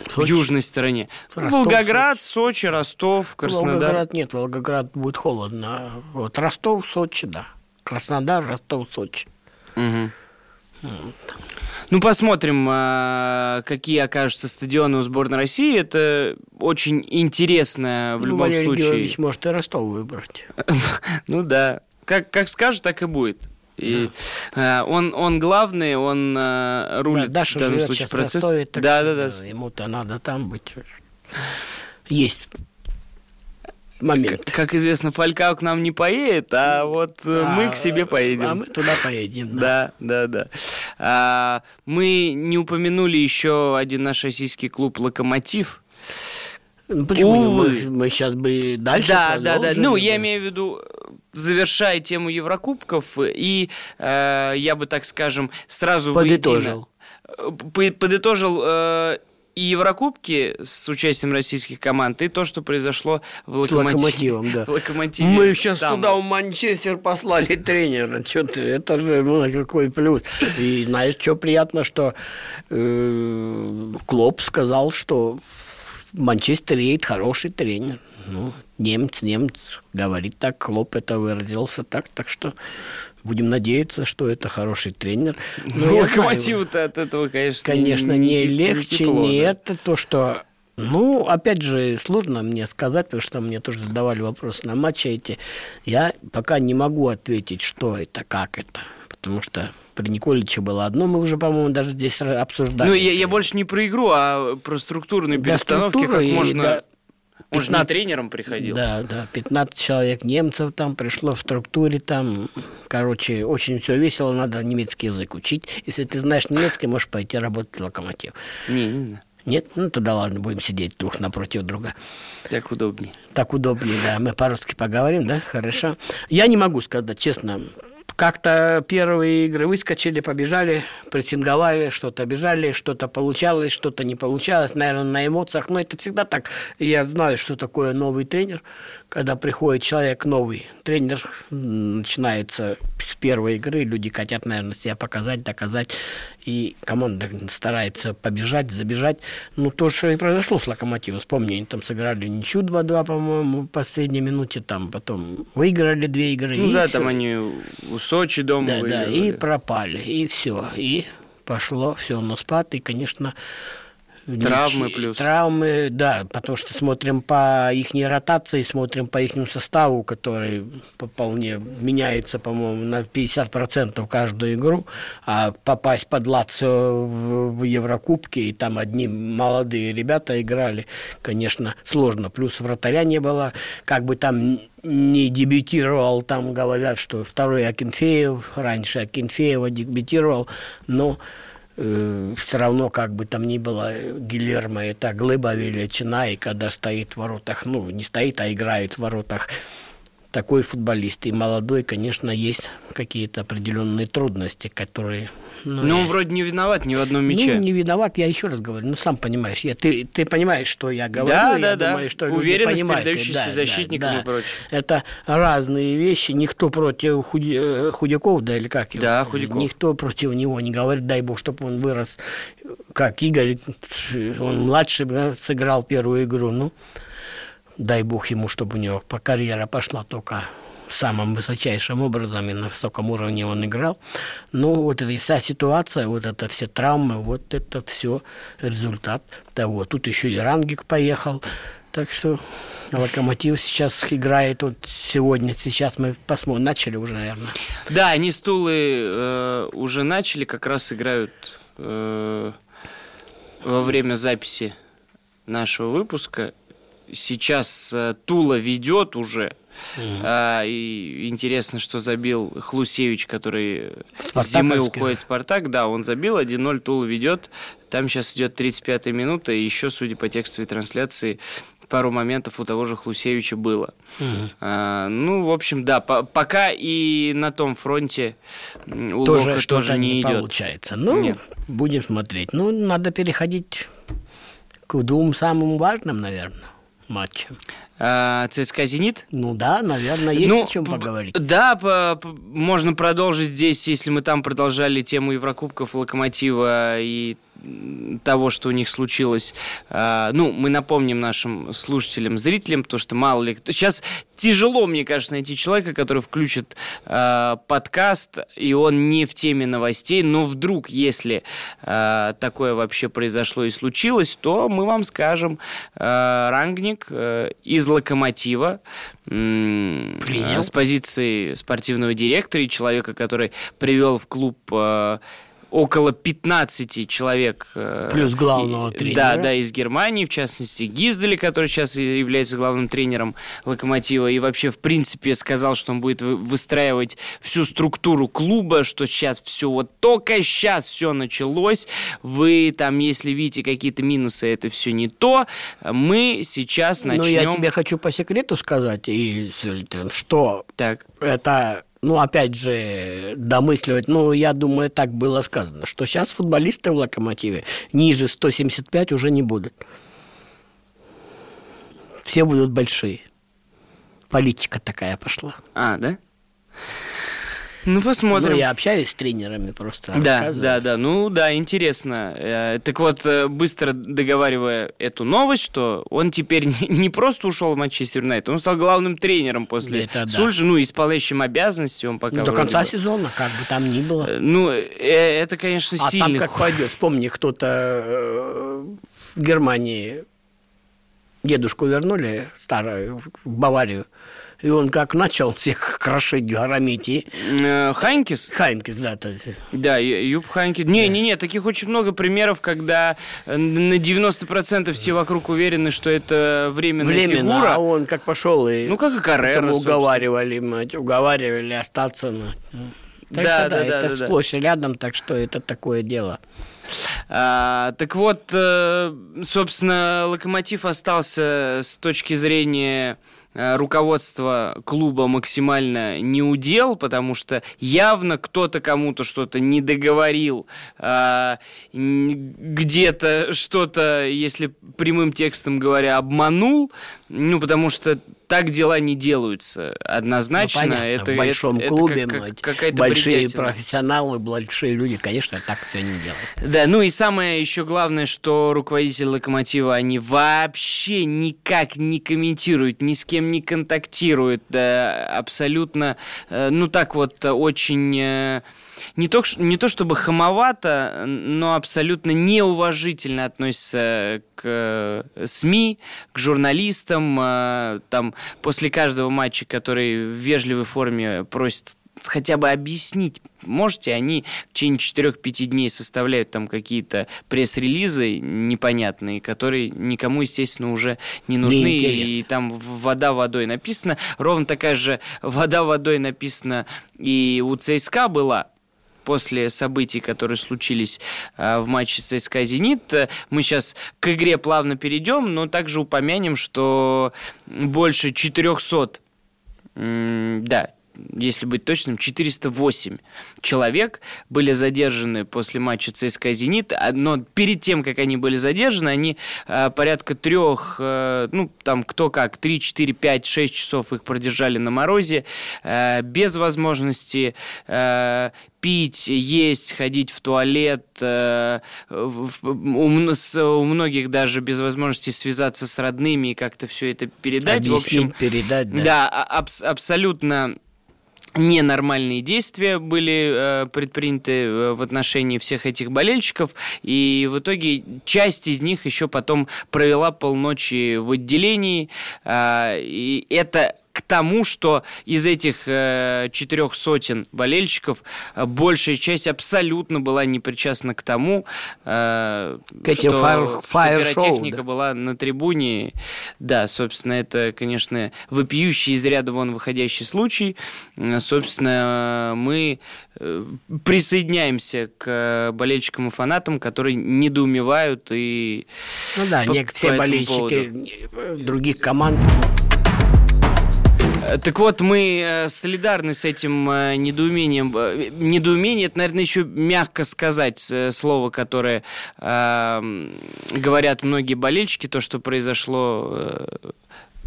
в южной стороне. Ростов, Волгоград, Сочи. Сочи, Ростов, Краснодар. Волгоград нет, Волгоград будет холодно. Вот Ростов, Сочи, да. Краснодар, Ростов, Сочи. Угу. Ну, посмотрим, а, какие окажутся стадионы у сборной России. Это очень интересно в ну, любом Валерий случае. Георгиевич может и Ростов выбрать. ну да. Как, как скажет, так и будет. И да. он, он главный, он э, рулит да, Даша в данном случае процесс. Ростове, да, да, да. Ему-то надо там быть. Есть момент. Как известно, Фалькау к нам не поедет, а вот э, а, мы к себе поедем. А мы туда поедем, да. Да, да, да. А, мы не упомянули еще один наш российский клуб «Локомотив». Ну, почему мы, мы сейчас бы дальше Да, да, да. Ну, я имею в виду, завершая тему Еврокубков, и э, я бы, так скажем, сразу подытожил. Воедино, подытожил э, и Еврокубки с участием российских команд, и то, что произошло в Локомотиве. Локомотивом, да. В Локомотиве. Мы сейчас там. туда в Манчестер послали тренера. Что ты, это же ну, какой плюс. И знаешь, что приятно, что э, Клоп сказал, что Манчестер едет хороший тренер. Ну, немец, немец говорит так, Клоп это выразился так, так что Будем надеяться, что это хороший тренер. Ну, локомотиву-то от этого, конечно, Конечно, не, не, легче, не, тепло, не да? это то, что ну, опять же, сложно мне сказать, потому что мне тоже задавали вопросы на матче эти. Я пока не могу ответить, что это, как это, потому что при Николиче было одно, мы уже, по-моему, даже здесь обсуждали. Ну, я, я больше не про игру, а про структурные перестановки, как можно... Да, 15... Он же тренером приходил. Да, да, 15 человек немцев там пришло в структуре там. Короче, очень все весело, надо немецкий язык учить. Если ты знаешь немецкий, можешь пойти работать в локомотив. Не, не знаю. Нет? Ну, тогда ладно, будем сидеть друг напротив друга. Так удобнее. Так удобнее, да. Мы по-русски поговорим, да? Хорошо. Я не могу сказать, честно, как-то первые игры выскочили, побежали, прессинговали, что-то бежали, что-то получалось, что-то не получалось, наверное, на эмоциях. Но это всегда так. Я знаю, что такое новый тренер когда приходит человек новый, тренер начинается с первой игры, люди хотят, наверное, себя показать, доказать, и команда старается побежать, забежать. Ну, то, что и произошло с Локомотивом. Вспомни, они там сыграли ничью 2-2, по-моему, в последней минуте, там потом выиграли две игры. Ну да, все. там они у Сочи дома да, выиграли. Да, и пропали, и все, и пошло все на спад, и, конечно, Травмы плюс. Травмы, да, потому что смотрим по их ротации, смотрим по их составу, который вполне меняется, по-моему, на 50% каждую игру, а попасть под Лацио в Еврокубке, и там одни молодые ребята играли, конечно, сложно. Плюс вратаря не было, как бы там не дебютировал, там говорят, что второй Акинфеев, раньше Акинфеева дебютировал, но все равно, как бы там ни было, Гильермо это глыба величина, и когда стоит в воротах, ну, не стоит, а играет в воротах такой футболист. И молодой, конечно, есть какие-то определенные трудности, которые ну, Но я... он вроде не виноват ни в одном мяче. Ну, не виноват, я еще раз говорю. Ну, сам понимаешь, я, ты, ты понимаешь, что я говорю. Да, я да, думаю, да. что Уверенность, люди передающийся да, защитникам да, да. и прочее. Это разные вещи. Никто против худи... Э, худяков, да, или как его? Да, худяков. Никто против него не говорит, дай бог, чтобы он вырос, как Игорь, он младший да, сыграл первую игру. Ну, дай бог ему, чтобы у него по карьера пошла только самым высочайшим образом и на высоком уровне он играл. Но вот эта вся ситуация, вот это все травмы, вот это все результат того. Тут еще и Рангик поехал. Так что Локомотив сейчас играет вот сегодня. Сейчас мы посмотрим. Начали уже, наверное. Да, они стулы э, уже начали, как раз играют э, во время записи нашего выпуска. Сейчас э, Тула ведет уже Mm-hmm. А, и интересно, что забил Хлусевич, который с зимы уходит в Спартак. Да, он забил 1-0, Тула ведет. Там сейчас идет 35-я минута, и еще, судя по текстовой трансляции, пару моментов у того же Хлусевича было. Угу. А, ну, в общем, да, по пока и на том фронте у тоже, Лока тоже не, не идет. получается. Ну, Нет. будем смотреть. Ну, надо переходить к двум самым важным, наверное, much. А, ЦСКА «Зенит»? Ну да, наверное, есть ну, о чем поговорить. Да, по, по, можно продолжить здесь, если мы там продолжали тему Еврокубков, Локомотива и того, что у них случилось. А, ну, мы напомним нашим слушателям, зрителям, то, что мало ли... Сейчас тяжело, мне кажется, найти человека, который включит а, подкаст, и он не в теме новостей, но вдруг, если такое вообще произошло и случилось, то мы вам скажем, Рангник из «Локомотива», Принял. с позиции спортивного директора и человека, который привел в клуб около 15 человек. Э, Плюс главного тренера. Да, да, из Германии, в частности, Гиздали, который сейчас является главным тренером Локомотива, и вообще, в принципе, сказал, что он будет выстраивать всю структуру клуба, что сейчас все, вот только сейчас все началось, вы там, если видите какие-то минусы, это все не то, мы сейчас начнем... Ну, я тебе хочу по секрету сказать, и, что так. это ну, опять же, домысливать, ну, я думаю, так было сказано, что сейчас футболисты в «Локомотиве» ниже 175 уже не будут. Все будут большие. Политика такая пошла. А, да? Ну, посмотрим. Ну, я общаюсь с тренерами просто. Да, да, да. Ну, да, интересно. Э, так вот, э, быстро договаривая эту новость, что он теперь не просто ушел в Манчестер Юнайтед, он стал главным тренером после Это, Сульжи, да. ну, исполняющим обязанности он пока... Ну, до конца бы... сезона, как бы там ни было. Э, ну, это, конечно, а сильно... А там как пойдет. Вспомни, кто-то в Германии дедушку вернули старую в Баварию. И он как начал всех крошить, громить. И... Э, Хайнкес? Хайнкес, да. То есть. Да, Юпп Хайнкес. Не-не-не, да. таких очень много примеров, когда э, на 90% все вокруг уверены, что это временная Временно, фигура. а он как пошел и... Ну, как и Каррера, уговаривали, мать, уговаривали остаться. Ну. Так да, да, да, это да, сплошь да. рядом, так что это такое дело. А, так вот, э, собственно, Локомотив остался с точки зрения руководство клуба максимально не удел, потому что явно кто-то кому-то что-то не договорил, а, где-то что-то, если прямым текстом говоря, обманул, ну, потому что так дела не делаются однозначно. Ну, это, в большом это, клубе это как, какая-то большие профессионалы, большие люди, конечно, так все не делают. Да, ну и самое еще главное, что руководители Локомотива, они вообще никак не комментируют, ни с кем не контактируют, да, абсолютно, э, ну так вот, очень э, не то, не то чтобы хамовато, но абсолютно неуважительно относится к э, СМИ, к журналистам. Э, там после каждого матча, который в вежливой форме просит хотя бы объяснить, можете, они в течение 4-5 дней составляют там какие-то пресс-релизы непонятные, которые никому, естественно, уже не нужны, не и там вода водой написано. Ровно такая же вода водой написана и у ЦСКА была, после событий, которые случились э, в матче с СКА «Зенит». Мы сейчас к игре плавно перейдем, но также упомянем, что больше 400 да, если быть точным, 408 человек были задержаны после матча ЦСКА «Зенит», но перед тем, как они были задержаны, они э, порядка трех, э, ну, там кто как, 3, 4, 5, 6 часов их продержали на морозе, э, без возможности пить, есть, ходить в туалет. Э, у, у многих даже без возможности связаться с родными и как-то все это передать. Объяснить, в общем, передать, да. Да, а, аб- абсолютно ненормальные действия были э, предприняты э, в отношении всех этих болельщиков, и в итоге часть из них еще потом провела полночи в отделении, э, и это к тому, что из этих э, четырех сотен болельщиков э, большая часть абсолютно была не причастна к тому, э, К этим что, фаер- что фаер-шоу, пиротехника да. была на трибуне. Да, собственно, это, конечно, вопиющий из ряда вон выходящий случай. Э, Собственно, мы э, присоединяемся к болельщикам и фанатам, которые недоумевают и Ну да, по- не по все этому болельщики э, других команд. Так вот, мы э, солидарны с этим э, недоумением. Э, Недоумение, это, наверное, еще мягко сказать слово, которое э, говорят многие болельщики, то, что произошло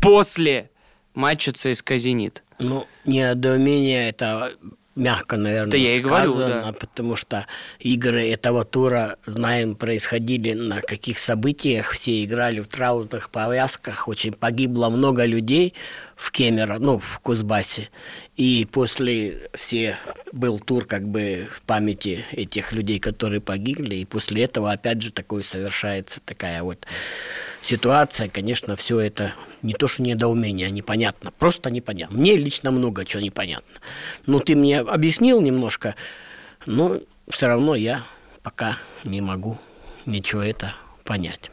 после матча ЦСКА «Зенит». Ну, недоумение это мягко, наверное, Да я и говорю, да. потому что игры этого тура, знаем, происходили на каких событиях. Все играли в траурных повязках, очень погибло много людей в Кемерово, ну, в Кузбассе. И после все был тур как бы в памяти этих людей, которые погибли. И после этого опять же такое совершается такая вот ситуация. Конечно, все это не то, что недоумение, а непонятно. Просто непонятно. Мне лично много чего непонятно. Ну, ты мне объяснил немножко, но все равно я пока не могу ничего это понять.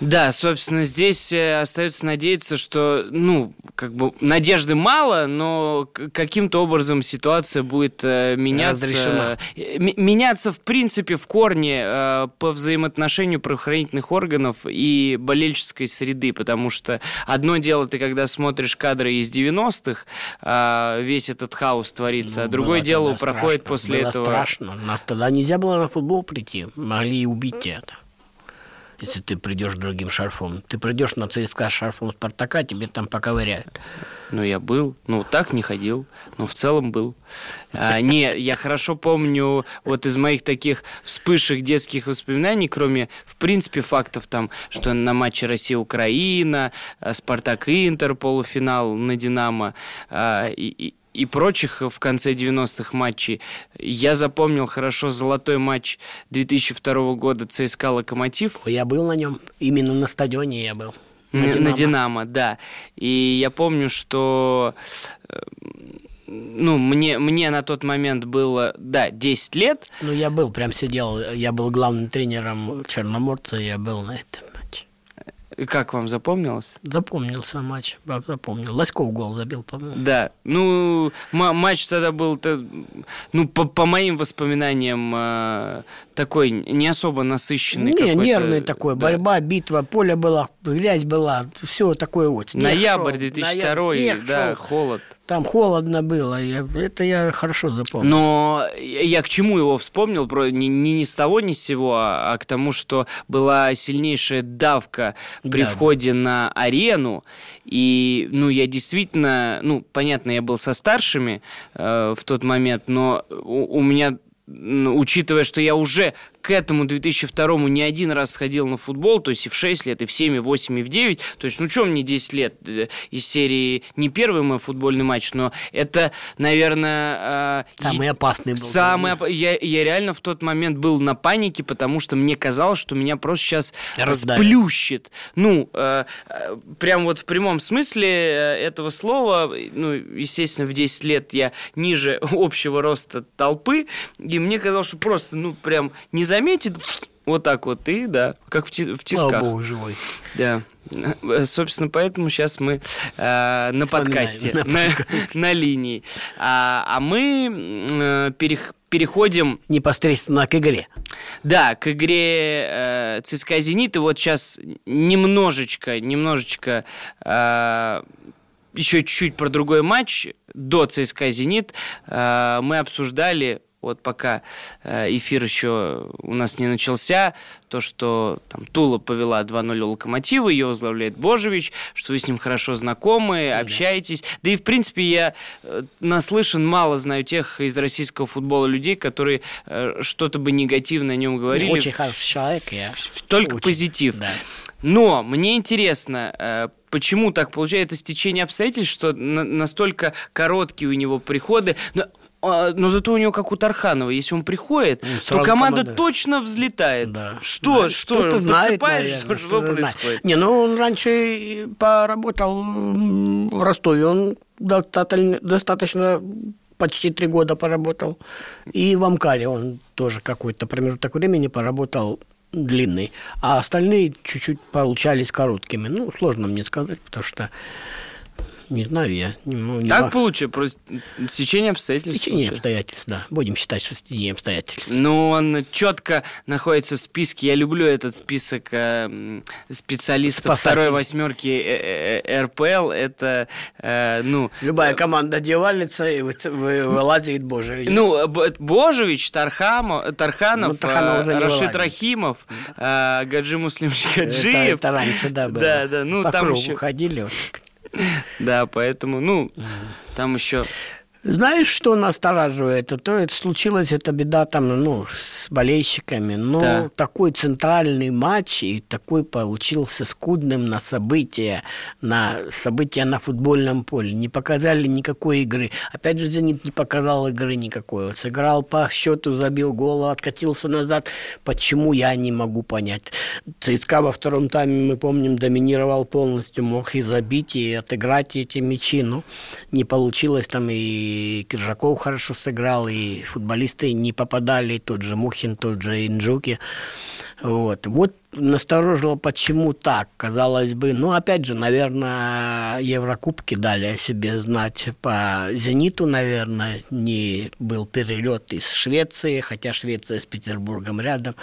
Да, собственно, здесь э, остается надеяться, что, ну, как бы надежды мало, но каким-то образом ситуация будет э, меняться. Разрешена. Э, меняться, в принципе, в корне по взаимоотношению правоохранительных органов и болельческой среды, потому что одно дело, ты когда смотришь кадры из 90-х, э, весь этот хаос творится, а Ну, другое было дело проходит страшно, после было этого... страшно. На- Тогда нельзя было на футбол прийти. Могли и убить тебя. Если ты придешь другим шарфом. Ты придешь на ЦСКА с шарфом Спартака, тебе там поковыряют. Ну, я был. Ну, так не ходил. Но в целом был. А, не, я хорошо помню вот из моих таких вспышек детских воспоминаний, кроме, в принципе, фактов там, что на матче Россия-Украина, Спартак-Интер, полуфинал на Динамо а, и, и- прочих в конце 90-х матчей. Я запомнил хорошо золотой матч 2002 года ЦСКА «Локомотив». Я был на нем. Именно на стадионе я был. На, на Динамо, да. И я помню, что э, ну, мне, мне на тот момент было, да, 10 лет. Ну, я был, прям сидел. Я был главным тренером Черноморца, я был на этом. И Как вам запомнилось? Запомнился матч, запомнил. Лоськов гол забил, по-моему. Да, ну, ма- матч тогда был, то- ну, по, по моим воспоминаниям, э, такой не особо насыщенный. Не, нервный такой, да. борьба, битва, поле было, грязь была, все такое вот. Снег Ноябрь шел, 2002, ноябрь, да, шел. холод. Там холодно было, я- это я хорошо запомнил. Но я к чему его вспомнил, про, не, не ни с того, ни с сего, а, а к тому, что была сильнейшая давка при Да. входе на арену. И, ну, я действительно, ну, понятно, я был со старшими э, в тот момент, но у, у меня, учитывая, что я уже к этому 2002 не один раз сходил на футбол, то есть и в 6 лет, и в 7, и в 8, и в 9, то есть, ну, что мне 10 лет э, из серии не первый мой футбольный матч, но это, наверное... э, Самый опасный был. Самый оп- я, я реально в тот момент был на панике, потому что мне казалось, что меня просто сейчас Раздавит. расплющит. Ну, э, э, прям вот в прямом смысле э, этого слова, ну, естественно, в 10 лет я ниже общего роста толпы, и мне казалось, что просто, ну, прям не заметит, вот так вот, и да, как в, ти- в Слава тисках. богу, живой. Да. Э, Собственно, поэтому сейчас мы э, на подкасте, на на, на линии. А, а мы э, перех- переходим, Непосредственно к игре. да, к игре э, ЦСКА «Зенит». И вот сейчас немножечко, немножечко э, еще чуть-чуть про другой матч. До ЦСКА «Зенит» э, мы обсуждали вот пока э, эфир еще у нас не начался, то, что там Тула повела 2-0 Локомотива, ее возглавляет Божевич, что вы с ним хорошо знакомы, общаетесь. Да и, в принципе, я э, наслышан, мало знаю тех из российского футбола людей, которые э, что-то бы негативно о нем говорили. Очень хороший человек. Я... Только очень, позитив. Да. Но мне интересно, почему так получается стечение обстоятельств, что настолько короткие у него приходы. Но но зато у него, как у Тарханова, если он приходит, ну, то команда команда. точно взлетает. Да. Что, да, что, что знает, наверное, что, что происходит? Знает. Не, ну он раньше поработал в Ростове, он достаточно, достаточно почти три года поработал. И в Амкаре он тоже какой-то промежуток времени поработал длинный. А остальные чуть-чуть получались короткими. Ну, сложно мне сказать, потому что не знаю, я не, ну, не Так могу. получилось, просто стечение обстоятельств. Стечение обстоятельств, да. Будем считать, что стечение обстоятельств. Ну, он четко находится в списке. Я люблю этот список э, специалистов Спасатель. второй восьмерки э, э, РПЛ. Это, э, ну... Любая команда девальница и вылазит Божевич. Ну, Божевич, Тархамо, Тарханов, ну, э, Рашид Рахимов, э, Гаджи Муслим Гаджиев. Это, это раньше, да, было. Да, да. Ну, По там кругу еще... ходили. Да, поэтому, ну, там еще знаешь, что настораживает? То это случилась эта беда там, ну, с болельщиками. Но да. такой центральный матч и такой получился скудным на события, на события на футбольном поле. Не показали никакой игры. Опять же, Зенит не показал игры никакой. Вот сыграл по счету, забил гол, откатился назад. Почему, я не могу понять. ЦСКА во втором тайме, мы помним, доминировал полностью, мог и забить, и отыграть эти мячи. Но не получилось там и и Киржаков хорошо сыграл, и футболисты не попадали, тот же Мухин, тот же Инджуки. Вот. вот насторожило, почему так, казалось бы. Ну, опять же, наверное, Еврокубки дали о себе знать по «Зениту», наверное, не был перелет из Швеции, хотя Швеция с Петербургом рядом,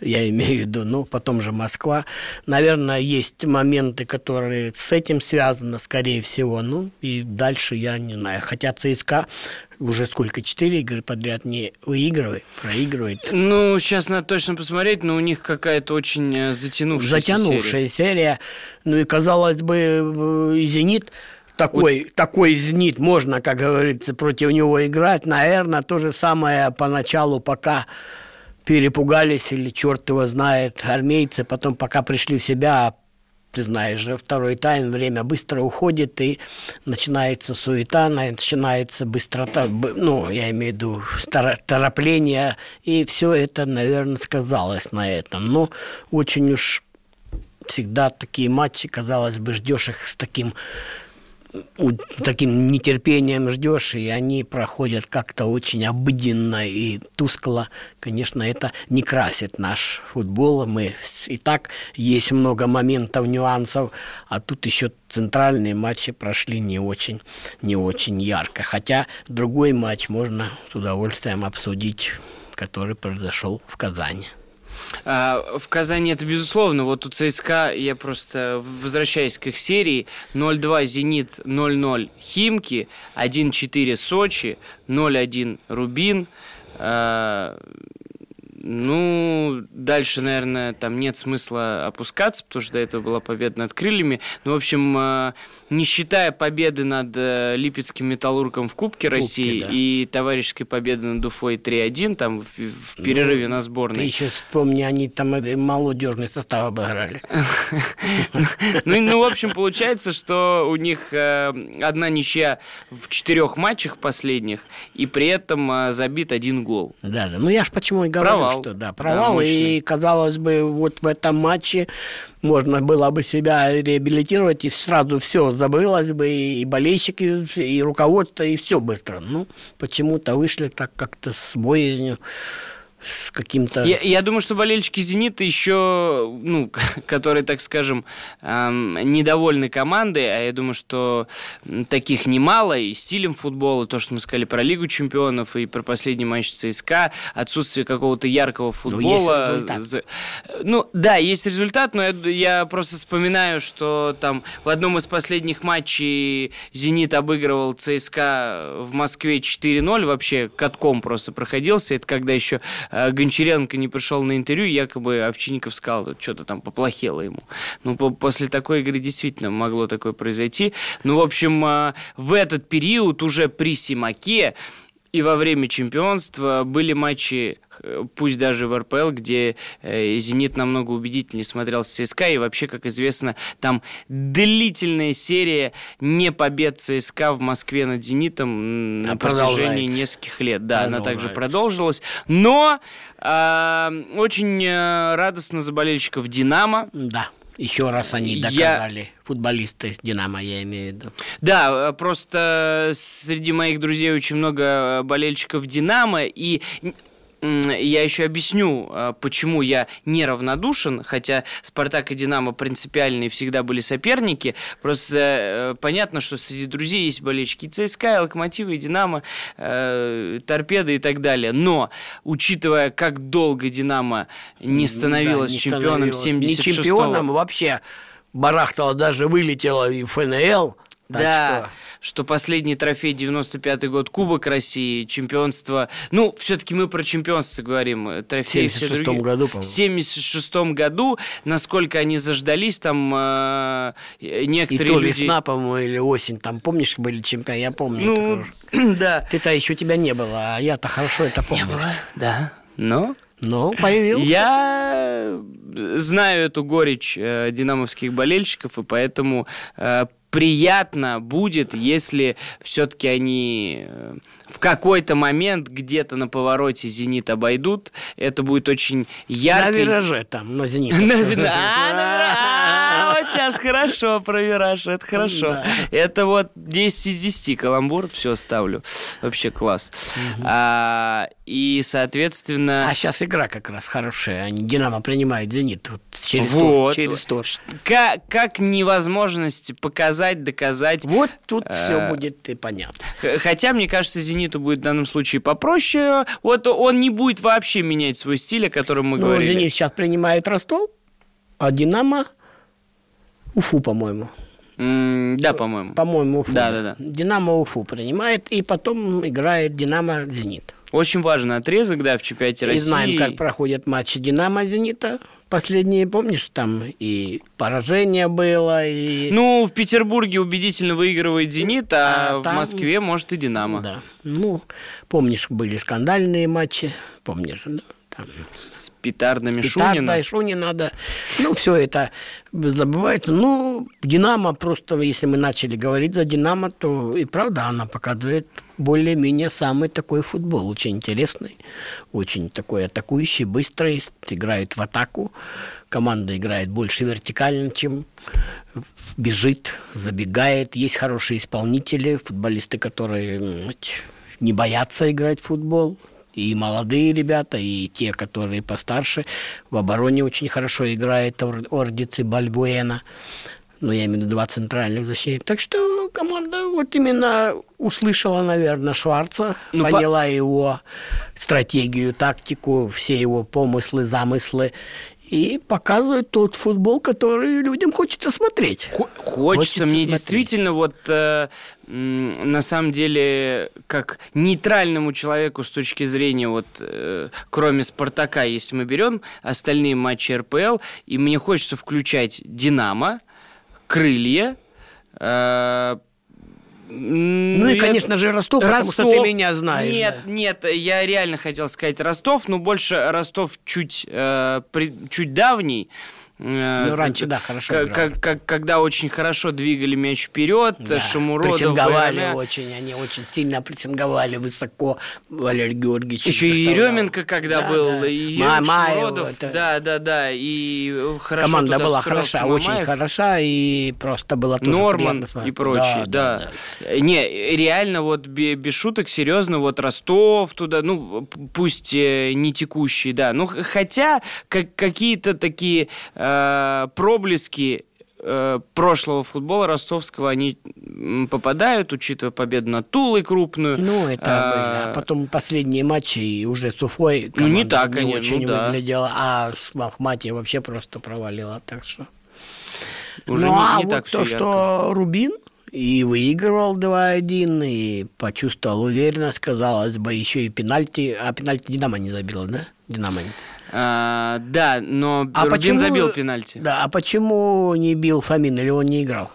я имею в виду, ну, потом же Москва. Наверное, есть моменты, которые с этим связаны, скорее всего, ну, и дальше я не знаю. Хотя ЦСКА уже сколько, четыре игры подряд не выигрывает, проигрывает. Ну, сейчас надо точно посмотреть, но у них какая-то очень э, затянувшаяся Затянувшая серия. серия. Ну и, казалось бы, и «Зенит» такой, вот... такой «Зенит» можно, как говорится, против него играть. Наверное, то же самое поначалу, пока перепугались или черт его знает армейцы, потом пока пришли в себя, ты знаешь же, второй тайм, время быстро уходит, и начинается суета, начинается быстрота, ну, я имею в виду торопление, и все это, наверное, сказалось на этом. Но очень уж всегда такие матчи, казалось бы, ждешь их с таким таким нетерпением ждешь, и они проходят как-то очень обыденно и тускло. Конечно, это не красит наш футбол. Мы и так есть много моментов, нюансов, а тут еще центральные матчи прошли не очень, не очень ярко. Хотя другой матч можно с удовольствием обсудить, который произошел в Казани. А, в Казани это безусловно. Вот у ЦСКА, я просто возвращаюсь к их серии, 0-2 «Зенит», 0-0 «Химки», 1-4 «Сочи», 0-1 «Рубин», а, ну, дальше, наверное, там нет смысла опускаться, потому что до этого была победа над крыльями. Ну, в общем, э, не считая победы над э, Липецким металлургом в Кубке, Кубке России да. и товарищеской победы над Уфой 3-1, там в, в перерыве ну, на сборной. Ты еще вспомни, они там молодежный состав обыграли. Ну, ну, в общем, получается, что у них э, одна ничья в четырех матчах последних, и при этом забит один гол. Да, да. Ну, я ж почему и говорю, провал. Что, да, провал. Да, и, казалось бы, вот в этом матче можно было бы себя реабилитировать, и сразу все забылось бы, и болельщики, и руководство, и все быстро. Ну, почему-то вышли так как-то с боязнью. С каким-то... Я, я думаю, что болельщики «Зенита» еще, ну, которые, так скажем, эм, недовольны командой, а я думаю, что таких немало, и стилем футбола, то, что мы сказали про Лигу чемпионов, и про последний матч ЦСКА, отсутствие какого-то яркого футбола. Ну, есть ну да, есть результат, но я, я просто вспоминаю, что там в одном из последних матчей «Зенит» обыгрывал ЦСКА в Москве 4-0, вообще катком просто проходился, это когда еще Гончаренко не пришел на интервью, якобы Овчинников сказал, что-то там поплохело ему. Ну, по после такой игры действительно могло такое произойти. Ну, в общем, э, в этот период уже при Симаке и во время чемпионства были матчи Э, пусть даже в РПЛ, где э, «Зенит» намного убедительнее смотрелся ЦСКА, и вообще, как известно, там длительная серия не побед ЦСКА в Москве над «Зенитом» на протяжении нескольких лет. Да, она также продолжилась. Но э, очень э, радостно за болельщиков «Динамо». Да. Еще раз они доказали, я... футболисты Динамо, я имею в виду. Да, просто среди моих друзей очень много болельщиков Динамо, и я еще объясню, а, почему я неравнодушен, хотя Спартак и Динамо принципиальные всегда были соперники. Просто э, понятно, что среди друзей есть болельщики ЦСКА, Локомотива, и Динамо, э, Торпеды и так далее. Но, учитывая, как долго Динамо не становилось да, не чемпионом становилось. 76 Не чемпионом, вообще барахтало, даже вылетело и ФНЛ – так да, что... что последний трофей 95-й год Кубок России, чемпионство. Ну, все-таки мы про чемпионство говорим. Трофей в 76 году, по-моему. В 76 году, насколько они заждались, там э, некоторые И то люди... весна, по-моему, или осень, там, помнишь, были чемпионы, я помню. Ну, да. Ты-то еще тебя не было, а я-то хорошо это помню. Не было, да. Но ну, появился. Я знаю эту горечь э, динамовских болельщиков, и поэтому э, приятно будет, если все-таки они э, в какой-то момент где-то на повороте «Зенит» обойдут. Это будет очень ярко. На вираже там, но «Зенит». Вот сейчас хорошо про вираж, это хорошо. Это вот 10 из 10 каламбур, все ставлю. Вообще класс. А, и, соответственно... А сейчас игра как раз хорошая. Они «Динамо» принимает «Зенит» через вот. Через тур. Как, как невозможность показать, доказать. Вот тут все будет и понятно. Хотя, мне кажется, «Зенит» «Зениту» будет в данном случае попроще. Вот он не будет вообще менять свой стиль, о котором мы ну, говорили. «Зенит» сейчас принимает Ростов, а «Динамо» Уфу, по-моему. Mm, да, по-моему. По-моему, Уфу. Да, да, да. Динамо Уфу принимает, и потом играет Динамо Зенит. Очень важный отрезок, да, в чемпионате России. И знаем, как проходят матчи Динамо Зенита. Последние, помнишь, там и поражение было, и... Ну, в Петербурге убедительно выигрывает Зенит, а, а там... в Москве, может, и Динамо. Да. Ну, помнишь, были скандальные матчи, помнишь, да? С петардами с Шунина. и Шунина, да. Ну, все это забывается. Ну, Динамо просто, если мы начали говорить за Динамо, то и правда она показывает более-менее самый такой футбол. Очень интересный, очень такой атакующий, быстрый, играет в атаку. Команда играет больше вертикально, чем бежит, забегает. Есть хорошие исполнители, футболисты, которые не боятся играть в футбол и молодые ребята, и те, которые постарше. В обороне очень хорошо играет Ордиц и Бальбуэна. Ну, я имею в виду два центральных защитника. Так что команда вот именно услышала, наверное, Шварца, ну, поняла по... его стратегию, тактику, все его помыслы, замыслы и показывают тот футбол, который людям хочется смотреть. Хочется, хочется мне смотреть. действительно вот э, на самом деле как нейтральному человеку с точки зрения вот э, кроме Спартака, если мы берем остальные матчи РПЛ, и мне хочется включать Динамо, Крылья. Э, ну и, конечно же, Ростов, Ростов, потому что ты меня знаешь. Нет, да. нет, я реально хотел сказать Ростов, но больше Ростов чуть, э, при, чуть давний. Э, ну, раньше, да, хорошо как, как, как, Когда очень хорошо двигали мяч вперед, да. Шамуродов... Прессинговали Байрамя. очень, они очень сильно прессинговали высоко Валерий Георгиевич. Еще и Еременко, когда да, был, да. и Ма- Шамуродов, это... да, да, да, и хорошо Команда была хороша, Мамаев. очень хороша, и просто было тоже Норман и прочие, да, да. да. Не, реально вот без шуток, серьезно, вот Ростов туда, ну, пусть э, не текущий, да, ну, хотя как, какие-то такие э, проблески э, прошлого футбола ростовского они попадают, учитывая победу над Тулой крупную. Ну, это а, были. А потом последние матчи, и уже с Уфой ну, не так, не конечно, очень ну, да. выглядела, а с Махмати вообще просто провалила, так что... Уже ну, не, а не вот так то, ярко. что Рубин и выигрывал 2-1, и почувствовал уверенность, казалось бы, еще и пенальти. А пенальти Динамо не забил, да? Динамо не. А, да, но а Рубин почему, забил пенальти. Да, а почему не бил Фомин или он не играл?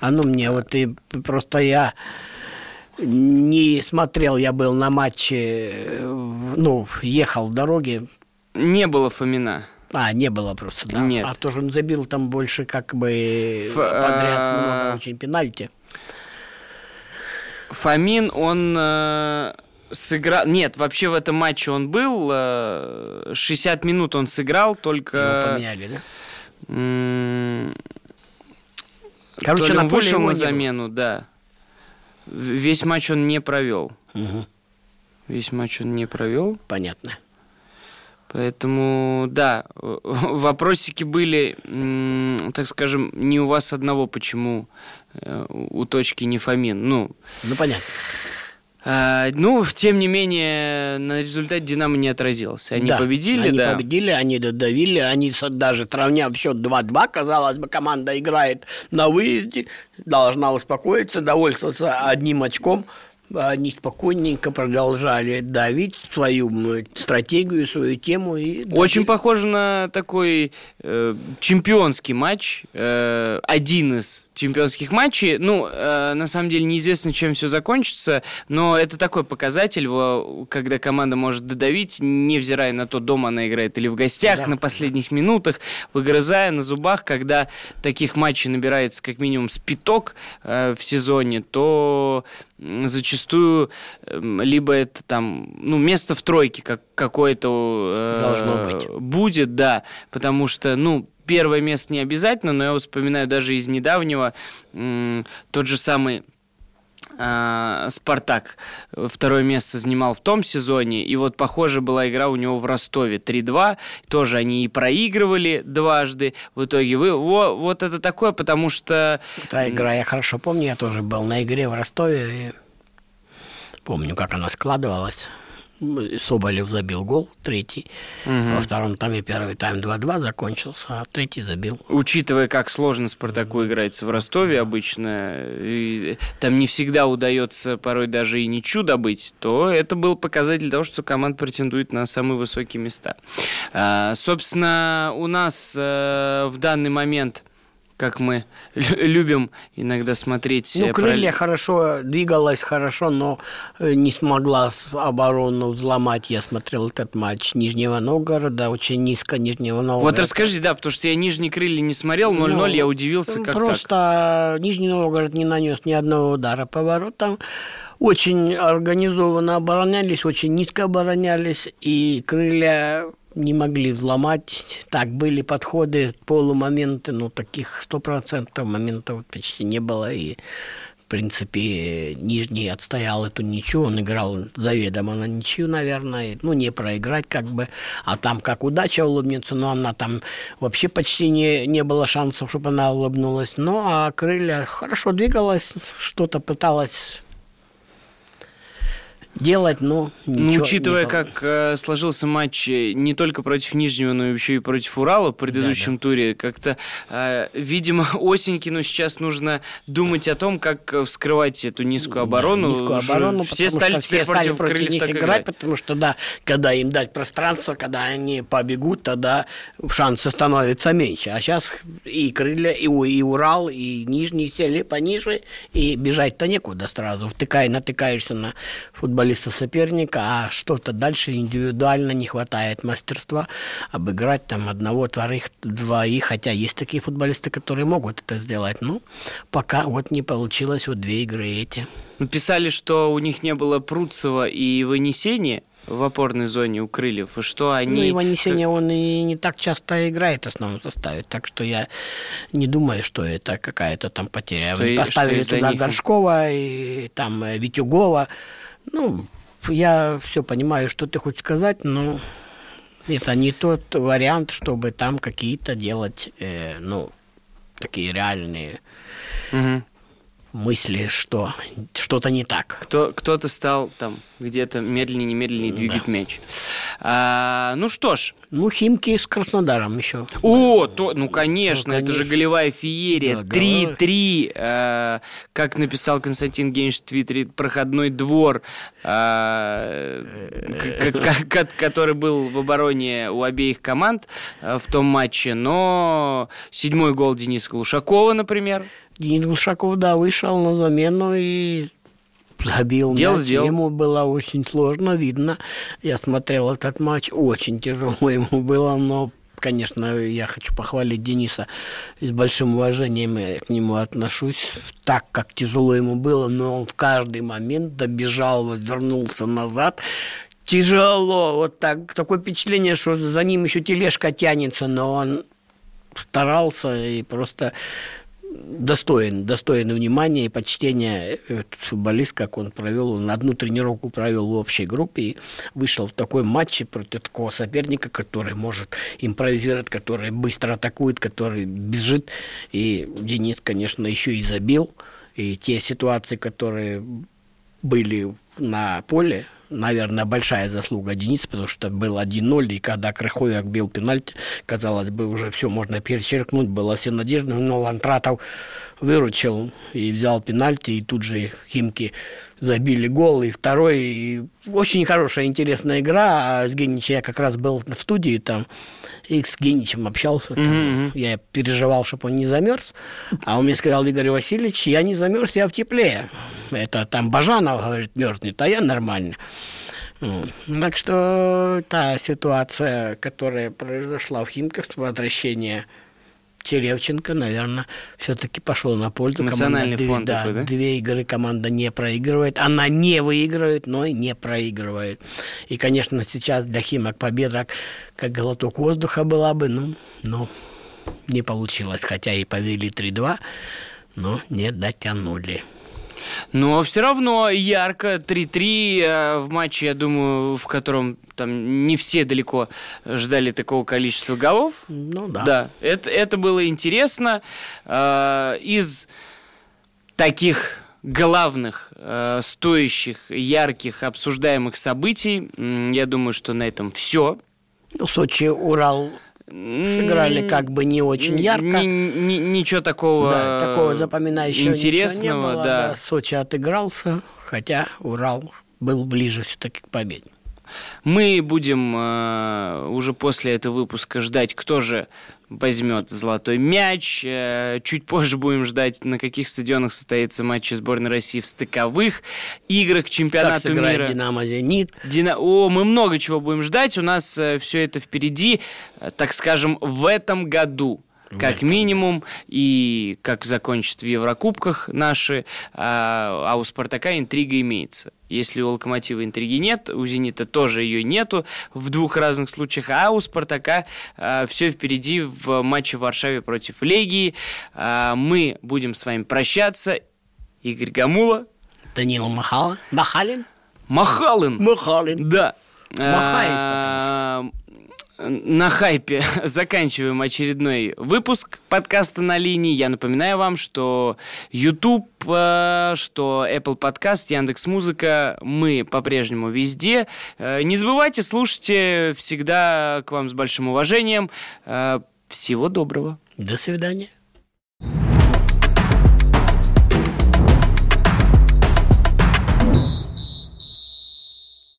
А ну мне вот и просто я не смотрел, я был на матче, ну, ехал в дороге. Не было Фомина. А, не было просто, да? Нет. А тоже он забил там больше как бы Ф... подряд а, много очень пенальти. Фомин, он э, сыграл... Нет, вообще в этом матче он был. 60 э, минут он сыграл, только... Его поменяли, да? Короче, на он вышел на замену, да. Весь матч он не провел. Угу. Весь матч он не провел. Понятно. Поэтому, да, вопросики были, так скажем, не у вас одного, почему э, у точки не Фомин. Ну, ну понятно. А, ну, тем не менее, на результат Динамо не отразился. Они да, победили, они да. победили, они додавили, они даже сравняв счет 2-2, казалось бы, команда играет на выезде, должна успокоиться, довольствоваться одним очком – они спокойненько продолжали давить свою стратегию, свою тему. И Очень похоже на такой э, чемпионский матч, э, один из чемпионских матчей. Ну, э, на самом деле неизвестно, чем все закончится, но это такой показатель, когда команда может додавить, невзирая на то, дома она играет или в гостях, да, на последних минутах, выгрызая на зубах, когда таких матчей набирается как минимум спиток э, в сезоне, то зачастую эм, либо это там, ну, место в тройке как какое-то э, Должно быть. будет, да, потому что, ну, первое место не обязательно, но я вспоминаю даже из недавнего тот же самый а, Спартак второе место занимал в том сезоне, и вот похоже была игра у него в Ростове 3-2, тоже они и проигрывали дважды, в итоге вы, во, вот это такое, потому что... Та игра я хорошо помню, я тоже был на игре в Ростове, и помню, как она складывалась. Соболев забил гол, третий. Угу. Во втором тайме первый тайм 2-2 закончился, а третий забил. Учитывая, как сложно Спартаку играется в Ростове обычно, и там не всегда удается порой даже и ничью добыть, то это был показатель того, что команда претендует на самые высокие места. А, собственно, у нас а, в данный момент как мы любим иногда смотреть. Ну, крылья про... хорошо двигалась, хорошо, но э, не смогла оборону взломать. Я смотрел этот матч Нижнего Новгорода, очень низко Нижнего Новгорода. Вот расскажи, да, потому что я Нижние крылья не смотрел, 0-0, ну, я удивился, как Просто так. Нижний Новгород не нанес ни одного удара по воротам очень организованно оборонялись, очень низко оборонялись, и крылья не могли взломать. Так, были подходы, полумоменты, но таких сто процентов моментов почти не было. И, в принципе, Нижний отстоял эту ничью, он играл заведомо на ничью, наверное. Ну, не проиграть как бы. А там как удача улыбнется, но она там вообще почти не, не было шансов, чтобы она улыбнулась. Ну, а крылья хорошо двигалась, что-то пыталась делать, но ну, учитывая, как э, сложился матч э, не только против Нижнего, но еще и против Урала в предыдущем да, да. туре, как-то, э, видимо, Осенькину сейчас нужно думать о том, как вскрывать эту низкую оборону. Да, низкую оборону все стали теперь все против, против крыльев них играть, играть, потому что, да, когда им дать пространство, когда они побегут, тогда шансы становятся меньше. А сейчас и крылья, и, и Урал, и Нижний сели пониже, и бежать-то некуда сразу. Втыкай, натыкаешься на футбол футболиста соперника, а что-то дальше индивидуально не хватает мастерства обыграть там одного, вторых, двоих, хотя есть такие футболисты, которые могут это сделать. Ну, пока вот не получилось вот две игры эти. Писали, что у них не было Пруцева и вынесения в опорной зоне у крыльев, и что они... Ну, Иван Есения, он и не так часто играет в основном составе, так что я не думаю, что это какая-то там потеря. Что и- Поставили что туда них- Горшкова и там э, Витюгова. Ну, я все понимаю, что ты хочешь сказать, но это не тот вариант, чтобы там какие-то делать, э, ну, такие реальные Мгм. Мысли, что что-то не так. Кто, кто-то стал там где-то медленнее, медленнее двигать мяч. А, ну что ж, Ну, Химки с Краснодаром еще. О, то, ну конечно, Ну, это же конечно. голевая феерия. Да, 3-3, э, как написал Константин Генич в Твиттере, проходной двор, э, к- который был в обороне у обеих команд э, в том матче. Но седьмой гол Дениса Глушакова, например. Денис Глушаков, да, вышел на замену и забил Дело мяч. сделал. Ему было очень сложно, видно. Я смотрел этот матч, очень тяжело ему было, но Конечно, я хочу похвалить Дениса и с большим уважением я к нему отношусь, так как тяжело ему было, но он в каждый момент добежал, возвернулся назад. Тяжело, вот так, такое впечатление, что за ним еще тележка тянется, но он старался и просто достоин, достоин внимания и почтения этот футболист, как он провел, он одну тренировку провел в общей группе и вышел в такой матче против такого соперника, который может импровизировать, который быстро атакует, который бежит. И Денис, конечно, еще и забил. И те ситуации, которые были на поле, наверное, большая заслуга Дениса, потому что был 1-0, и когда Крыховик бил пенальти, казалось бы, уже все можно перечеркнуть, было все надежды, но Лантратов выручил и взял пенальти, и тут же Химки забили гол, и второй, и очень хорошая, интересная игра, а Геничем я как раз был в студии там, и с Геничем общался, там, Мгм. я переживал, чтобы он не замерз, а он мне сказал, Игорь Васильевич, я не замерз, я в тепле. Это там Бажанов, говорит, мерзнет, а я нормально. Так что та ситуация, которая произошла в Химках, возвращение Теревченко, наверное, все-таки пошло на пользу. Национальный Команда две- фон да, такой, да? Две игры команда не проигрывает. Она не выигрывает, но и не проигрывает. И, конечно, сейчас для Химок победа как глоток воздуха была бы, ну, но не получилось. Хотя и повели 3-2, но не дотянули. Но все равно ярко 3-3 э, в матче, я думаю, в котором там не все далеко ждали такого количества голов. Ну да. Да, это, это было интересно. Э, Из таких главных, э, стоящих, ярких, обсуждаемых событий, я думаю, что на этом все. Ну, Сочи, Урал сыграли как бы не очень ярко. ничего такого, Да, такого запоминающего интересного, не было. да. Сочи отыгрался, хотя Урал был ближе все-таки к победе. Мы будем э, уже после этого выпуска ждать, кто же возьмет золотой мяч. Э, чуть позже будем ждать, на каких стадионах состоится матч сборной России в стыковых играх к Как мира. Динамо Зенит. Дина- О, мы много чего будем ждать. У нас все это впереди, э, так скажем, в этом году. Как минимум, и как закончат в Еврокубках наши, а, а у Спартака интрига имеется. Если у Локомотива интриги нет, у Зенита тоже ее нету в двух разных случаях, а у Спартака все впереди в матче в Варшаве против Легии. А, мы будем с вами прощаться. Игорь Гамула, Данил Махала. Махалин? Махалын. Махалин. Да. Махает, А, На хайпе заканчиваем очередной выпуск подкаста на линии. Я напоминаю вам, что YouTube, э, что Apple Podcast, Яндекс Музыка, мы по-прежнему везде. Э, Не забывайте, слушайте всегда к вам с большим уважением. Э, Всего доброго. До свидания.